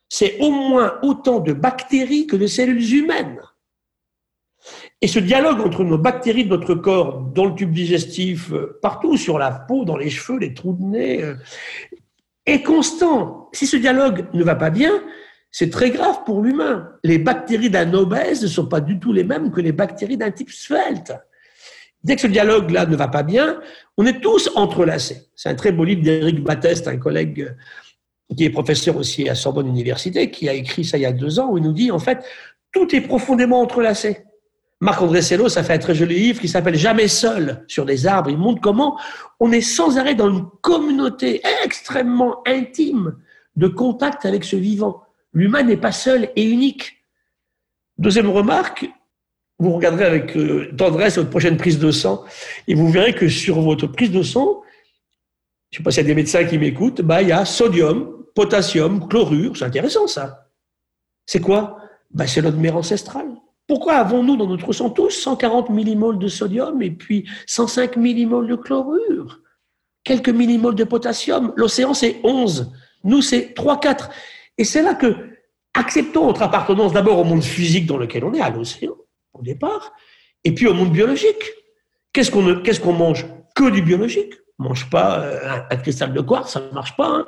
c'est au moins autant de bactéries que de cellules humaines. Et ce dialogue entre nos bactéries de notre corps, dans le tube digestif, euh, partout, sur la peau, dans les cheveux, les trous de nez, euh, est constant. Si ce dialogue ne va pas bien, c'est très grave pour l'humain. Les bactéries d'un obèse ne sont pas du tout les mêmes que les bactéries d'un type svelte. Dès que ce dialogue-là ne va pas bien, on est tous entrelacés. C'est un très beau livre d'Éric Batteste, un collègue qui est professeur aussi à Sorbonne Université, qui a écrit ça il y a deux ans, où il nous dit, en fait, tout est profondément entrelacé. Marc-André Sello, ça fait un très joli livre qui s'appelle Jamais seul sur les arbres. Il montre comment on est sans arrêt dans une communauté extrêmement intime de contact avec ce vivant. L'humain n'est pas seul et unique. Deuxième remarque, vous regarderez avec euh, tendresse votre prochaine prise de sang et vous verrez que sur votre prise de sang, je ne sais pas s'il y a des médecins qui m'écoutent, bah, il y a sodium, potassium, chlorure. C'est intéressant ça. C'est quoi? Bah, C'est notre mère ancestrale. Pourquoi avons-nous dans notre sang tous 140 millimoles de sodium et puis 105 millimoles de chlorure? Quelques millimoles de potassium. L'océan, c'est 11. Nous, c'est 3, 4. Et c'est là que acceptons notre appartenance d'abord au monde physique dans lequel on est, à l'océan, au départ, et puis au monde biologique. Qu'est-ce qu'on mange Que du biologique? On mange pas euh, un, cristal de quartz, ça ne marche pas, hein.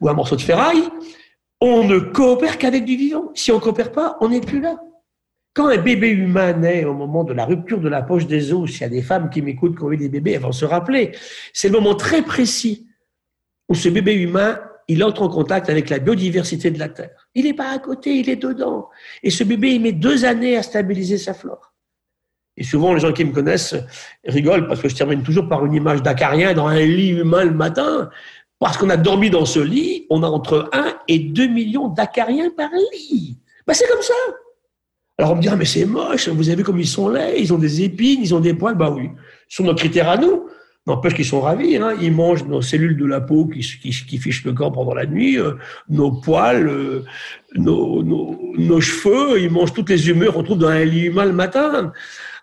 ou un morceau de ferraille. On ne coopère qu'avec du vivant. Si on ne coopère pas, on n'est plus là. Quand un bébé humain naît au moment de la rupture de la poche des os, s'il y a des femmes qui m'écoutent qui ont eu des bébés, elles vont se rappeler. C'est le moment très précis où ce bébé humain, il entre en contact avec la biodiversité de la Terre. Il n'est pas à côté, il est dedans. Et ce bébé, il met deux années à stabiliser sa flore. Et souvent, les gens qui me connaissent rigolent parce que je termine toujours par une image d'acarien dans un lit humain le matin. Parce qu'on a dormi dans ce lit, on a entre 1 et 2 millions d'acariens par lit. Ben, c'est comme ça. Alors on me dira, mais c'est moche, vous avez vu comme ils sont laids, ils ont des épines, ils ont des poils. Bah oui, sont nos critères à nous. N'empêche qu'ils sont ravis. Hein. Ils mangent nos cellules de la peau qui, qui, fichent le corps pendant la nuit, euh, nos poils, euh, nos, nos, cheveux. Ils mangent toutes les humeurs qu'on trouve dans un lit humain le matin,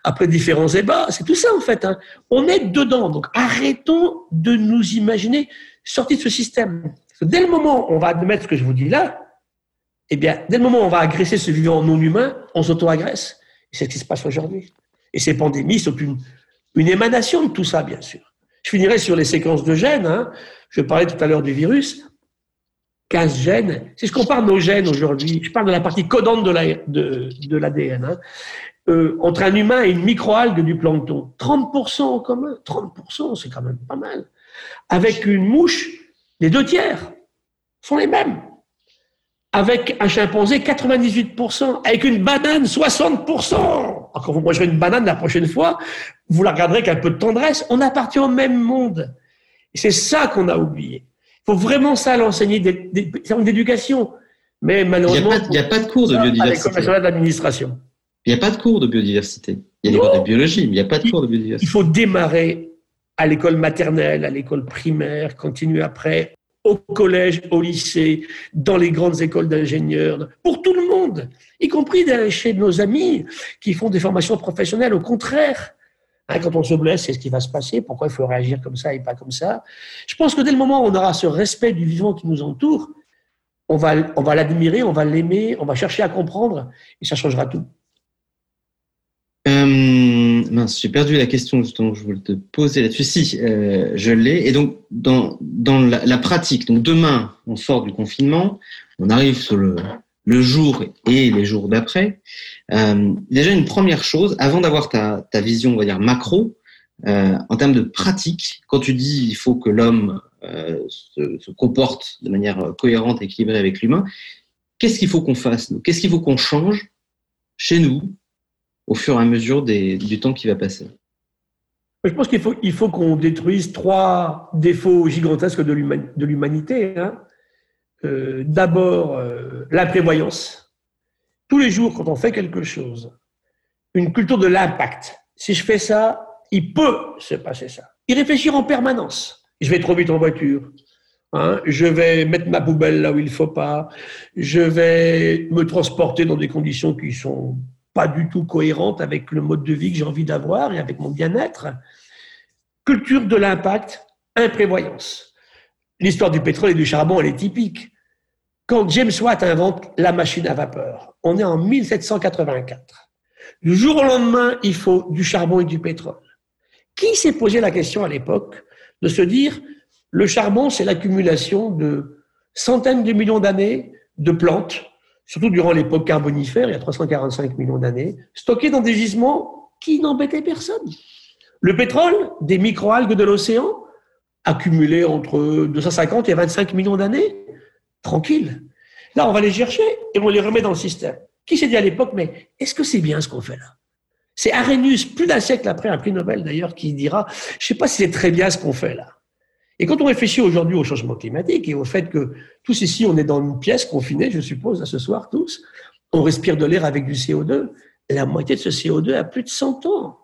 après différents ébats. C'est tout ça en fait. Hein. On est dedans. Donc arrêtons de nous imaginer sortis de ce système. dès le moment où on va admettre ce que je vous dis là, eh bien, dès le moment où on va agresser ce vivant non humain, on s'auto-agresse. C'est ce qui se passe aujourd'hui. Et ces pandémies sont une, une, émanation de tout ça, bien sûr. Je finirai sur les séquences de gènes. Hein. Je parlais tout à l'heure du virus. 15 gènes. Si je compare nos gènes aujourd'hui, je parle de la partie codante de l'ADN, hein. euh, entre un humain et une microalgue du plancton. 30% en commun. 30%, c'est quand même pas mal. Avec une mouche, les deux tiers sont les mêmes avec un chimpanzé 98%, avec une banane 60%. quand vous mangerez une banane la prochaine fois, vous la regarderez avec un peu de tendresse. On appartient au même monde. Et c'est ça qu'on a oublié. Il faut vraiment ça l'enseigner, des d'éducation. Mais malheureusement, il n'y a, pas de cours de biodiversité. d'administration. Il n'y a pas de cours de biodiversité. Il y a des cours de biologie, mais il n'y a pas de cours de biodiversité. Il faut démarrer à l'école maternelle, à l'école primaire, continuer après, au collège, au lycée, dans les grandes écoles d'ingénieurs, pour tout le monde, y compris chez nos amis qui font des formations professionnelles. Au contraire, hein, quand on se blesse, c'est ce qui va se passer. Pourquoi il faut réagir comme ça et pas comme ça? Je pense que dès le moment où on aura ce respect du vivant qui nous entoure, on va, on va l'admirer, on va l'aimer, on va chercher à comprendre, et ça changera tout. Euh, mince, j'ai perdu la question justement je voulais te poser là-dessus. Si, euh, je l'ai. Et donc, dans, la, pratique, donc demain, on sort du confinement, on arrive sur le, jour et les jours d'après. Euh, déjà, une première chose, avant d'avoir ta, vision, on va dire, macro, euh, en termes de pratique, quand tu dis il faut que l'homme se, se, comporte de manière cohérente équilibrée avec l'humain, qu'est-ce qu'il faut qu'on fasse Qu'est-ce qu'il faut qu'on change chez nous au fur et à mesure du temps qui va passer Je pense qu'il faut, qu'on détruise trois défauts gigantesques de l'humanité. Hein. Euh, D'abord, euh, l'imprévoyance. Tous les jours, quand on fait quelque chose, une culture de l'impact. Si je fais ça, il peut se passer ça. Y réfléchir en permanence. Je vais trop vite en voiture. Hein, je vais mettre ma poubelle là où il ne faut pas. Je vais me transporter dans des conditions qui sont pas du tout cohérente avec le mode de vie que j'ai envie d'avoir et avec mon bien-être. Culture de l'impact, imprévoyance. L'histoire du pétrole et du charbon, elle est typique. Quand James Watt invente la machine à vapeur, on est en 1784. Du jour au lendemain, il faut du charbon et du pétrole. Qui s'est posé la question à l'époque de se dire le charbon, c'est l'accumulation de centaines de millions d'années de plantes, surtout durant l'époque carbonifère, il y a 345 millions d'années, stockées dans des gisements qui n'embêtaient personne. Le pétrole, des microalgues de l'océan, accumulés entre 250 et 25 millions d'années, tranquille. Là, on va les chercher et on les remet dans le système. Qui s'est dit à l'époque, mais est-ce que c'est bien ce qu'on fait là? C'est Arrhenius, plus d'un siècle après, un prix Nobel d'ailleurs, qui dira, je ne sais pas si c'est très bien ce qu'on fait là. Et quand on réfléchit aujourd'hui au changement climatique et au fait que tous ici, on est dans une pièce confinée, je suppose, à ce soir, tous, on respire de l'air avec du CO2, la moitié de ce CO2 a plus de 100 ans.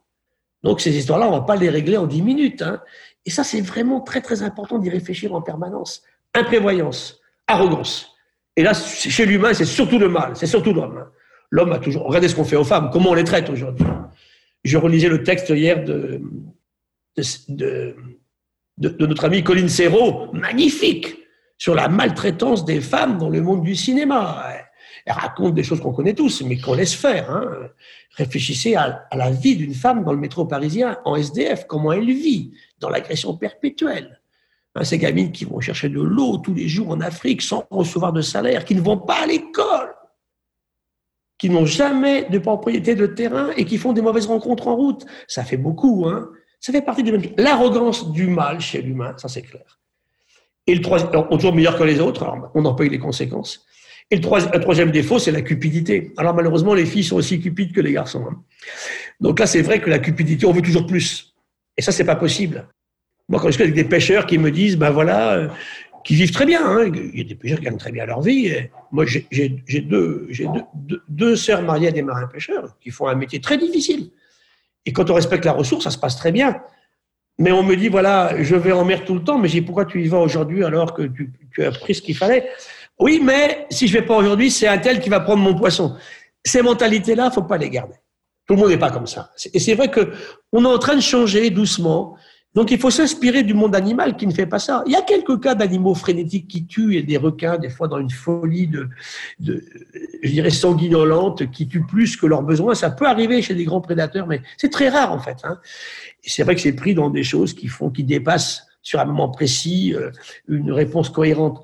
Donc ces histoires-là, on ne va pas les régler en 10 minutes. Hein. Et ça, c'est vraiment très, très important d'y réfléchir en permanence. Imprévoyance, arrogance. Et là, chez l'humain, c'est surtout le mal, c'est surtout l'homme. Hein. L'homme a toujours. Regardez ce qu'on fait aux femmes, comment on les traite aujourd'hui. Je relisais le texte hier de, notre ami Colin Serrault, magnifique, sur la maltraitance des femmes dans le monde du cinéma. Elle raconte des choses qu'on connaît tous, mais qu'on laisse faire. Hein. Réfléchissez à, à, la vie d'une femme dans le métro parisien, en SDF, comment elle vit, dans l'agression perpétuelle. Hein, ces gamines qui vont chercher de l'eau tous les jours en Afrique sans recevoir de salaire, qui ne vont pas à l'école, qui n'ont jamais de propriété de terrain et qui font des mauvaises rencontres en route. Ça fait beaucoup, hein. Ça fait partie du même. L'arrogance du mal chez l'humain, ça c'est clair. Et le troisième, on est toujours meilleur que les autres, alors on en paye les conséquences. Et le troisième, défaut, c'est la cupidité. Alors malheureusement, les filles sont aussi cupides que les garçons. Hein. Donc là, c'est vrai que la cupidité, on veut toujours plus. Et ça, c'est pas possible. Moi, quand je suis avec des pêcheurs qui me disent, ben voilà, euh, qui vivent très bien, hein, il y a des pêcheurs qui gagnent très bien leur vie. moi, j'ai deux, deux, deux, sœurs mariées à des marins pêcheurs qui font un métier très difficile. Et quand on respecte la ressource, ça se passe très bien. Mais on me dit, voilà, je vais en mer tout le temps, mais j'ai pourquoi tu y vas aujourd'hui alors que tu, as pris ce qu'il fallait? Oui, mais si je vais pas aujourd'hui, c'est un tel qui va prendre mon poisson. Ces mentalités-là, faut pas les garder. Tout le monde n'est pas comme ça. Et c'est vrai que on est en train de changer doucement. Donc il faut s'inspirer du monde animal qui ne fait pas ça. Il y a quelques cas d'animaux frénétiques qui tuent et des requins, des fois dans une folie de, de je dirais, sanguinolente, qui tuent plus que leurs besoins. Ça peut arriver chez des grands prédateurs, mais c'est très rare en fait. Hein. C'est vrai que c'est pris dans des choses qui font, qui dépassent sur un moment précis euh, une réponse cohérente.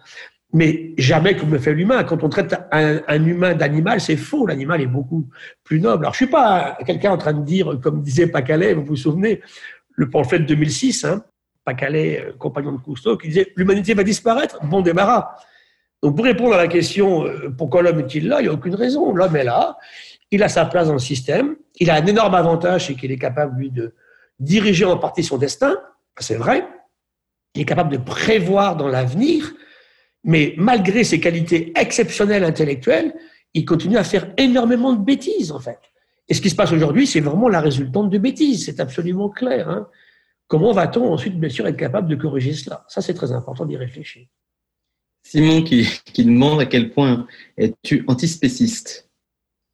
Mais jamais comme le fait l'humain. Quand on traite un, un humain d'animal, c'est faux. L'animal est beaucoup plus noble. Alors, je suis pas quelqu'un en train de dire, comme disait Pacalais, vous vous souvenez, le pamphlet de 2006, hein, Pacalais, euh, compagnon de Cousteau, qui disait l'humanité va disparaître, bon débarras. Donc pour répondre à la question euh, pourquoi l'homme est-il là, il n'y a aucune raison. L'homme est là, il a sa place dans le système, il a un énorme avantage, c'est qu'il est capable, lui, de diriger en partie son destin, c'est vrai, il est capable de prévoir dans l'avenir, mais malgré ses qualités exceptionnelles intellectuelles, il continue à faire énormément de bêtises, en fait. Et ce qui se passe aujourd'hui, c'est vraiment la résultante de bêtises, c'est absolument clair. Hein. Comment va-t-on ensuite, bien sûr, être capable de corriger cela? Ça, c'est très important d'y réfléchir. Simon qui, qui, demande à quel point es-tu antispéciste?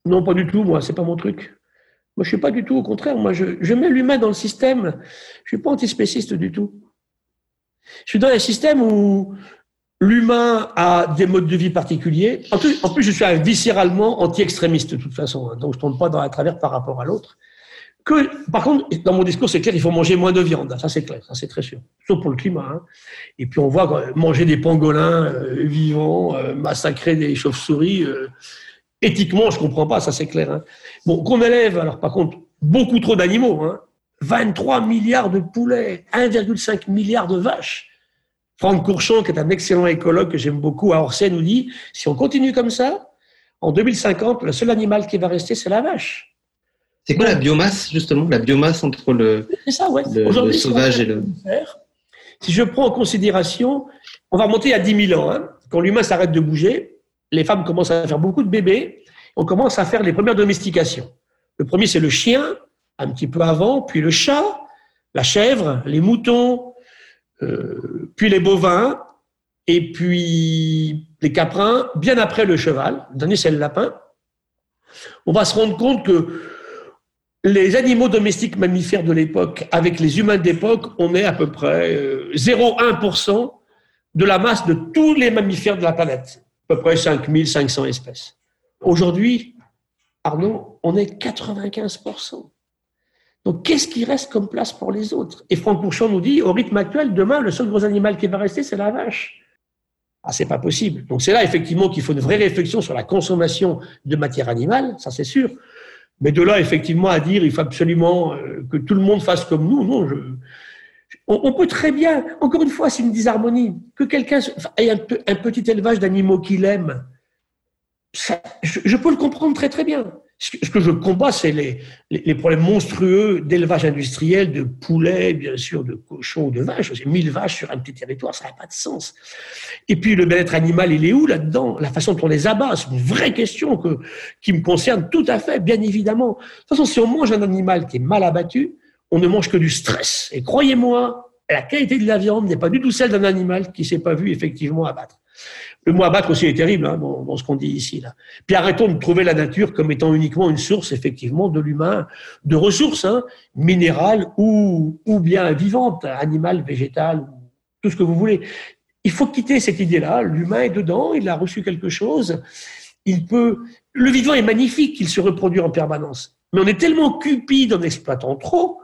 Non, pas du tout, moi, c'est pas mon truc. Moi, je suis pas du tout, au contraire, moi, je, je mets l'humain dans le système. Je suis pas antispéciste du tout. Je suis dans un système où L'humain a des modes de vie particuliers. En plus, je suis un viscéralement anti-extrémiste de toute façon, hein, donc je ne tombe pas dans la travers par rapport à l'autre. Que, par contre, dans mon discours, c'est clair, il faut manger moins de viande. Ça, c'est clair, ça, c'est très sûr. Sauf pour le climat. Hein. Et puis, on voit manger des pangolins euh, vivants, euh, massacrer des chauves-souris. Euh, éthiquement, je comprends pas, ça, c'est clair. Hein. Bon, qu'on élève, alors, par contre, beaucoup trop d'animaux. 23 milliards de poulets, 1,5 milliard de vaches. Franck Courchon, qui est un excellent écologue que j'aime beaucoup à Orsay, nous dit si on continue comme ça, en 2050, le seul animal qui va rester, c'est la vache. C'est quoi la biomasse, justement La biomasse entre le, ça, ouais. le, sauvage et le. Si je prends en considération, on va remonter à 10 000 ans. Hein. Quand l'humain s'arrête de bouger, les femmes commencent à faire beaucoup de bébés. On commence à faire les premières domestications. Le premier, c'est le chien, un petit peu avant, puis le chat, la chèvre, les moutons, euh, puis les bovins, et puis les caprins, bien après le cheval. Le dernier, c'est le lapin. On va se rendre compte que les animaux domestiques mammifères de l'époque, avec les humains d'époque, on est à peu près 0,1% euh, de la masse de tous les mammifères de la planète. À peu près 5500 espèces. Aujourd'hui, Arnaud, on est 95%. Donc, qu'est-ce qui reste comme place pour les autres? Et Franck Bourchon nous dit, au rythme actuel, demain, le seul gros animal qui va rester, c'est la vache. Ah, c'est pas possible. Donc, c'est là, effectivement, qu'il faut une vraie réflexion sur la consommation de matière animale, ça c'est sûr. Mais de là, effectivement, à dire, il faut absolument euh, que tout le monde fasse comme nous, non, je, on, peut très bien, encore une fois, c'est une disharmonie, que quelqu'un ait un, petit élevage d'animaux qu'il aime. je, peux le comprendre très très bien. Ce que je combats, c'est les, problèmes monstrueux d'élevage industriel, de poulets, bien sûr, de cochons, de vaches. C'est 1000 vaches sur un petit territoire, ça n'a pas de sens. Et puis, le bien-être animal, il est où là-dedans? La façon dont on les abat, c'est une vraie question que, qui me concerne tout à fait, bien évidemment. De toute façon, si on mange un animal qui est mal abattu, on ne mange que du stress. Et croyez-moi, la qualité de la viande n'est pas du tout celle d'un animal qui s'est pas vu effectivement abattre. Le mot abattre aussi est terrible hein, dans, ce qu'on dit ici. Là. Puis arrêtons de trouver la nature comme étant uniquement une source effectivement de l'humain, de ressources hein, minérales ou, ou bien vivantes, animales, végétales, tout ce que vous voulez. Il faut quitter cette idée-là. L'humain est dedans, il a reçu quelque chose. Il peut. Le vivant est magnifique, il se reproduit en permanence. Mais on est tellement cupide en exploitant trop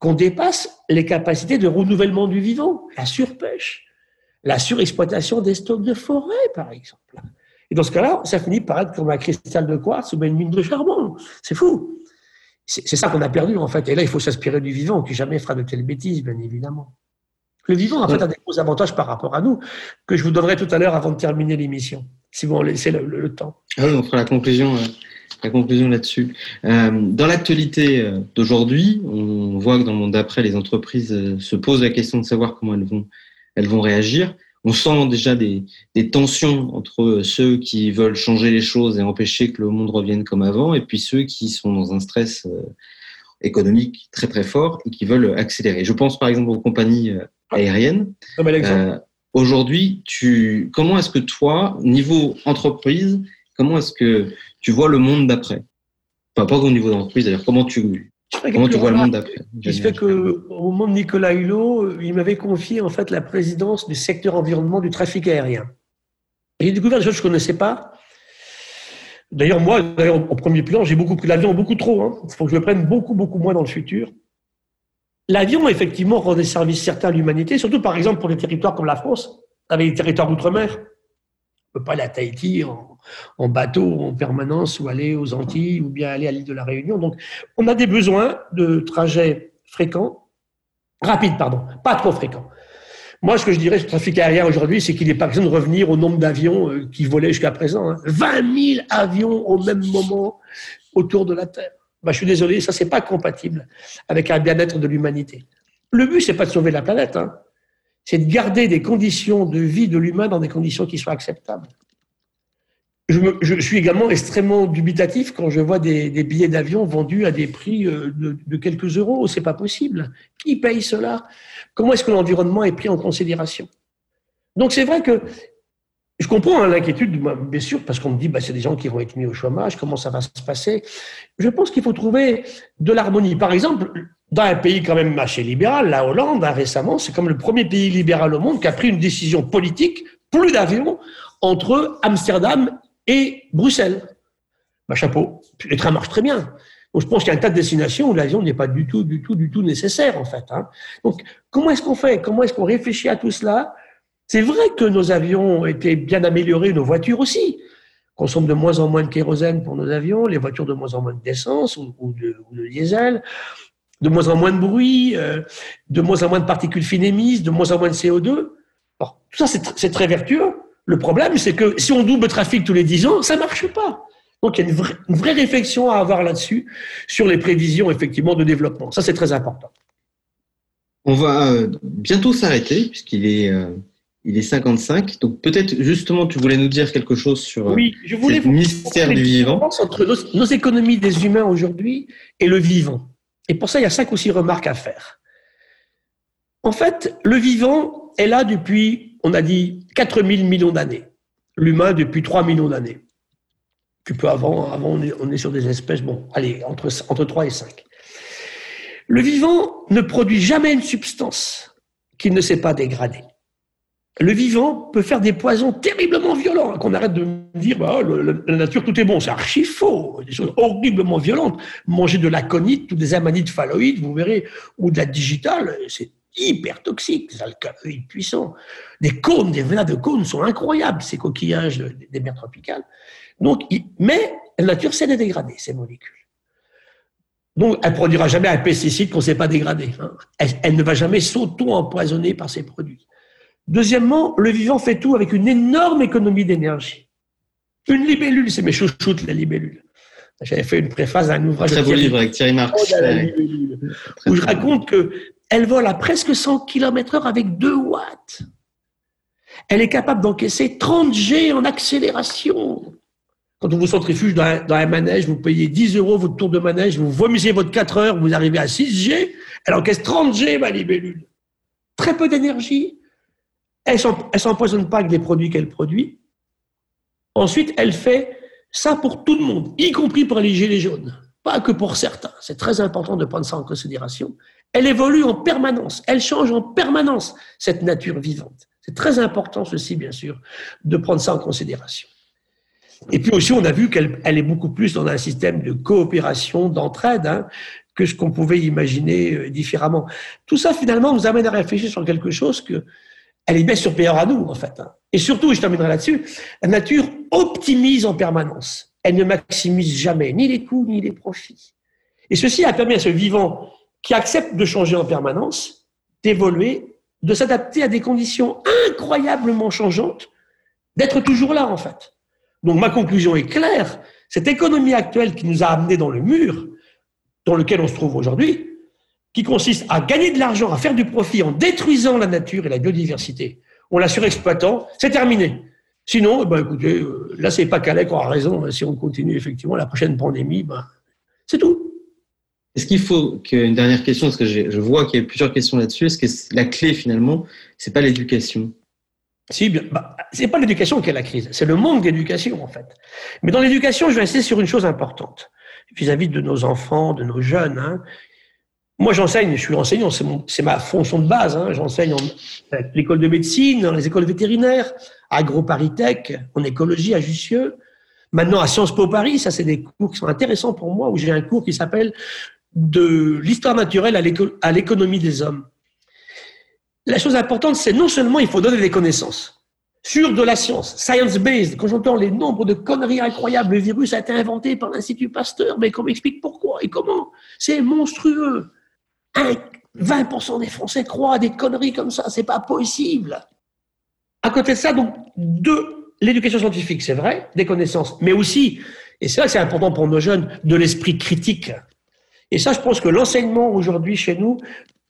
qu'on dépasse les capacités de renouvellement du vivant, la surpêche la surexploitation des stocks de forêt, par exemple. Et dans ce cas-là, ça finit par être comme un cristal de quartz ou une mine de charbon. C'est fou. C'est ça qu'on a perdu, en fait. Et là, il faut s'inspirer du vivant, qui jamais fera de telles bêtises, bien évidemment. Le vivant, en fait, a des gros avantages par rapport à nous, que je vous donnerai tout à l'heure avant de terminer l'émission, si vous en laissez le, temps. Ah on fera la conclusion, euh, conclusion là-dessus. Euh, dans l'actualité euh, d'aujourd'hui, on voit que dans le monde d'après, les entreprises se posent la question de savoir comment elles vont elles vont réagir. On sent déjà des, des, tensions entre ceux qui veulent changer les choses et empêcher que le monde revienne comme avant, et puis ceux qui sont dans un stress euh, économique très très fort et qui veulent accélérer. Je pense par exemple aux compagnies euh, aériennes. Euh, Aujourd'hui, tu, comment est-ce que toi, niveau entreprise, comment est-ce que tu vois le monde d'après? Enfin, pas au niveau d'entreprise d'ailleurs. Comment tu Comment tu vois le monde d'après Il se fait que au moment de Nicolas Hulot, il m'avait confié en fait la présidence du secteur environnement du trafic aérien. J'ai découvert des choses que je ne connaissais pas. D'ailleurs, moi, au premier plan, j'ai beaucoup pris l'avion, beaucoup trop. Hein. Il faut que je le prenne beaucoup, beaucoup moins dans le futur. L'avion, effectivement, rend des services certains à l'humanité, surtout par exemple pour des territoires comme la France, avec les territoires d'outre-mer peut pas aller à Tahiti en, bateau en permanence ou aller aux Antilles ou bien aller à l'île de la Réunion. Donc, on a des besoins de trajets fréquents, rapides, pardon, pas trop fréquents. Moi, ce que je dirais sur le trafic aérien aujourd'hui, c'est qu'il n'est pas question de revenir au nombre d'avions euh, qui volaient jusqu'à présent. 20 hein. 000 avions au même moment autour de la Terre. Bah, je suis désolé, ça, c'est pas compatible avec un bien-être de l'humanité. Le but, c'est pas de sauver la planète. Hein c'est de garder des conditions de vie de l'humain dans des conditions qui soient acceptables. Je, suis également extrêmement dubitatif quand je vois des, billets d'avion vendus à des prix euh, de, quelques euros. C'est pas possible. Qui paye cela? Comment est-ce que l'environnement est pris en considération? Donc c'est vrai que je comprends hein, l'inquiétude, bien sûr, parce qu'on me dit bah, c'est des gens qui vont être mis au chômage, comment ça va se passer? Je pense qu'il faut trouver de l'harmonie. Par exemple, dans un pays quand même assez libéral, la Hollande, récemment, c'est comme le premier pays libéral au monde qui a pris une décision politique, plus d'avions, entre Amsterdam et Bruxelles. Bah, chapeau. Les trains marchent très bien. Donc, je pense qu'il y a un tas de destinations où l'avion n'est pas du tout, du tout, du tout nécessaire, en fait. Hein. Donc, comment est-ce qu'on fait? Comment est-ce qu'on réfléchit à tout cela? C'est vrai que nos avions ont été bien améliorés, nos voitures aussi. Consomment de moins en moins de kérosène pour nos avions, les voitures de moins en moins d'essence ou, de, diesel, de moins en moins de bruit, euh, de moins en moins de particules fines émises, de moins en moins de CO2. tout ça, c'est très vertueux. Le problème, c'est que si on double le trafic tous les 10 ans, ça ne marche pas. Donc, il y a une vraie, réflexion à avoir là-dessus, sur les prévisions, effectivement, de développement. Ça, c'est très important. On va euh, bientôt s'arrêter, puisqu'il est euh, il est 55. Donc peut-être justement, tu voulais nous dire quelque chose sur oui, je voulais le mystère du vivant. Entre nos, économies des humains aujourd'hui et le vivant. Et pour ça, il y a cinq ou six remarques à faire. En fait, le vivant est là depuis, on a dit, 4000 millions d'années. L'humain depuis 3 millions d'années. Tu peux avant, avant on est, on est, sur des espèces, bon, allez, entre, entre 3 et 5. Le vivant ne produit jamais une substance qu'il ne s'est pas dégradée. Le vivant peut faire des poisons terriblement violents, qu'on arrête de dire bah, oh, la nature tout est bon, c'est archi faux, des choses horriblement violentes. Manger de l'aconite ou des amanites phalloïdes, vous verrez, ou de la digitale, c'est hyper toxique, des alcaloïdes puissants. Des cônes, des venas de cônes sont incroyables, ces coquillages des mers tropicales. Donc, mais la nature sait les dégrader, ces molécules. Donc, elle ne produira jamais un pesticide qu'on ne sait pas dégrader. Hein. Elle, ne va jamais s'auto-empoisonner par ces produits. Deuxièmement, le vivant fait tout avec une énorme économie d'énergie. Une libellule, c'est mes chouchoutes, la libellule. J'avais fait une préface à un ouvrage. Très beau livre avec Thierry Marx. Où je raconte qu'elle vole à presque 100 km heure avec 2 watts. Elle est capable d'encaisser 30 G en accélération. Quand on vous centrifuge dans un, manège, vous payez 10 euros votre tour de manège, vous vomissez votre 4 heures, vous arrivez à 6 G, elle encaisse 30 G, ma libellule. Très peu d'énergie. Elle ne s'empoisonne pas avec les produits qu'elle produit. Ensuite, elle fait ça pour tout le monde, y compris pour les gilets jaunes. Pas que pour certains. C'est très important de prendre ça en considération. Elle évolue en permanence. Elle change en permanence, cette nature vivante. C'est très important, ceci, bien sûr, de prendre ça en considération. Et puis aussi, on a vu qu'elle est beaucoup plus dans un système de coopération, d'entraide, hein, que ce qu'on pouvait imaginer euh, différemment. Tout ça, finalement, nous amène à réfléchir sur quelque chose que elle est bien supérieure à nous, en fait. Hein. Et surtout, je terminerai là-dessus, la nature optimise en permanence. Elle ne maximise jamais ni les coûts ni les profits. Et ceci a permis à ce vivant qui accepte de changer en permanence, d'évoluer, de s'adapter à des conditions incroyablement changeantes, d'être toujours là, en fait. Donc ma conclusion est claire, cette économie actuelle qui nous a amenés dans le mur dans lequel on se trouve aujourd'hui, qui consiste à gagner de l'argent, à faire du profit en détruisant la nature et la biodiversité, en la surexploitant, c'est terminé. Sinon, eh ben, écoutez, euh, là, c'est pas Calais qui aura raison. Hein. Si on continue effectivement la prochaine pandémie, ben, c'est tout. Est-ce qu'il faut qu'une dernière question, parce que je vois qu'il y a plusieurs questions là-dessus, est-ce que la clé finalement, c'est pas l'éducation? Si, bah, c'est pas l'éducation qui est la crise, c'est le manque d'éducation en fait. Mais dans l'éducation, je vais insister sur une chose importante vis-à-vis de nos enfants, de nos jeunes. Hein. Moi, j'enseigne, je suis enseignant, c'est ma fonction de base. Hein. J'enseigne à l'école de médecine, dans les écoles vétérinaires, à AgroParisTech, en écologie à Jussieu. Maintenant, à Sciences Po Paris, ça, c'est des cours qui sont intéressants pour moi, où j'ai un cours qui s'appelle de l'histoire naturelle à l'économie des hommes la chose importante, c'est non seulement il faut donner des connaissances sur de la science, science-based. Quand j'entends les nombres de conneries incroyables, le virus a été inventé par l'Institut Pasteur, mais qu'on m'explique pourquoi et comment? C'est monstrueux. 20% des Français croient à des conneries comme ça, c'est pas possible. À côté de ça, donc, de l'éducation scientifique, c'est vrai, des connaissances, mais aussi, et ça c'est important pour nos jeunes, de l'esprit critique. Et ça, je pense que l'enseignement aujourd'hui chez nous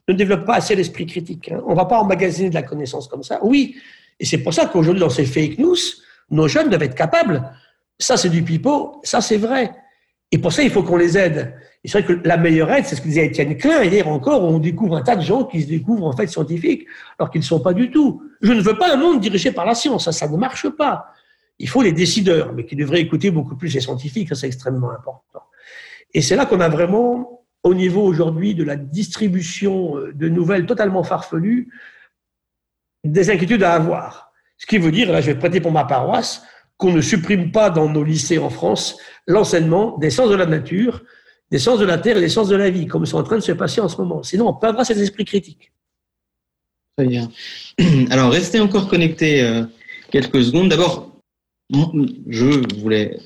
ne développe pas assez l'esprit critique. Hein. On ne va pas emmagasiner de la connaissance comme ça. Oui, et c'est pour ça qu'aujourd'hui, dans ces fake news, nos jeunes doivent être capables. Ça, c'est du pipeau, ça, c'est vrai. Et pour ça, il faut qu'on les aide. Et c'est vrai que la meilleure aide, c'est ce que disait Étienne Klein hier encore, où on découvre un tas de gens qui se découvrent en fait scientifiques, alors qu'ils ne sont pas du tout. Je ne veux pas un monde dirigé par la science, ça, ça ne marche pas. Il faut les décideurs, mais qui devraient écouter beaucoup plus les scientifiques, ça c'est extrêmement important. Et c'est là qu'on a vraiment au niveau aujourd'hui de la distribution euh, de nouvelles totalement farfelues, des inquiétudes à avoir. Ce qui veut dire, là je vais prêter pour ma paroisse, qu'on ne supprime pas dans nos lycées en France l'enseignement des sciences de la nature, des sciences de la terre et des sciences de la vie, comme c'est en train de se passer en ce moment. Sinon, on perdra cet esprit critique. Très bien. *clears throat* Alors, restez encore connectés euh, quelques secondes. D'abord, je voulais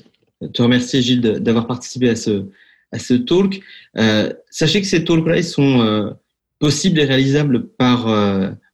te remercier, Gilles, d'avoir participé à ce, à ce talk. Euh, sachez que ces talks-là, sont euh, possibles et réalisables par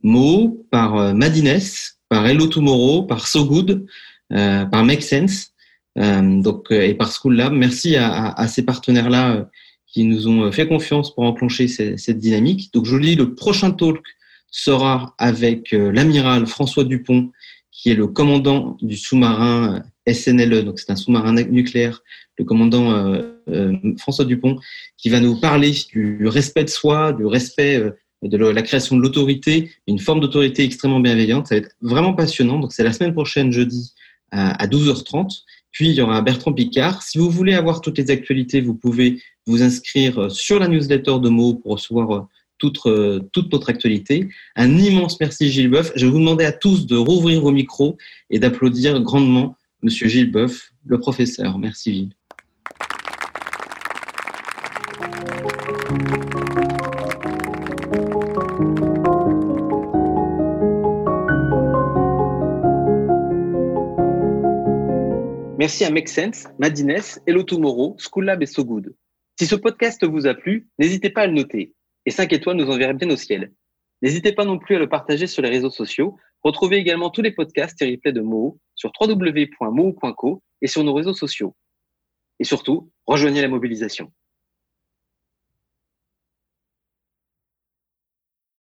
Mo, par Madines, par Hello Tomorrow, par So Good, par Make Sense, donc et par School Lab. Merci à, à, à ces partenaires-là qui nous ont fait confiance pour enclencher cette, cette dynamique. Donc je vous dis, le prochain talk sera avec l'amiral François Dupont, qui est le commandant du sous-marin SNLE, donc c'est un sous-marin nucléaire, le commandant euh, euh, François Dupont, qui va nous parler du respect de soi, du respect euh, de la création de l'autorité, une forme d'autorité extrêmement bienveillante. Ça va être vraiment passionnant. Donc c'est la semaine prochaine, jeudi, à 12h30. Puis il y aura Bertrand Picard. Si vous voulez avoir toutes les actualités, vous pouvez vous inscrire sur la newsletter de Mo pour recevoir toute, toute notre actualité. Un immense merci Gilles Boeuf. Je vais vous demander à tous de rouvrir vos micros et d'applaudir grandement Monsieur Gilles Boeuf, le professeur. Merci Gilles. Merci à Make Sense, Madines, Hello Tomorrow, School Lab et So Good. Si ce podcast vous a plu, n'hésitez pas à le noter. Et 5 étoiles nous enverraient bien au ciel. N'hésitez pas non plus à le partager sur les réseaux sociaux. Retrouvez également tous les podcasts et replays de Moho sur www.moho.co et sur nos réseaux sociaux. Et surtout, rejoignez la mobilisation.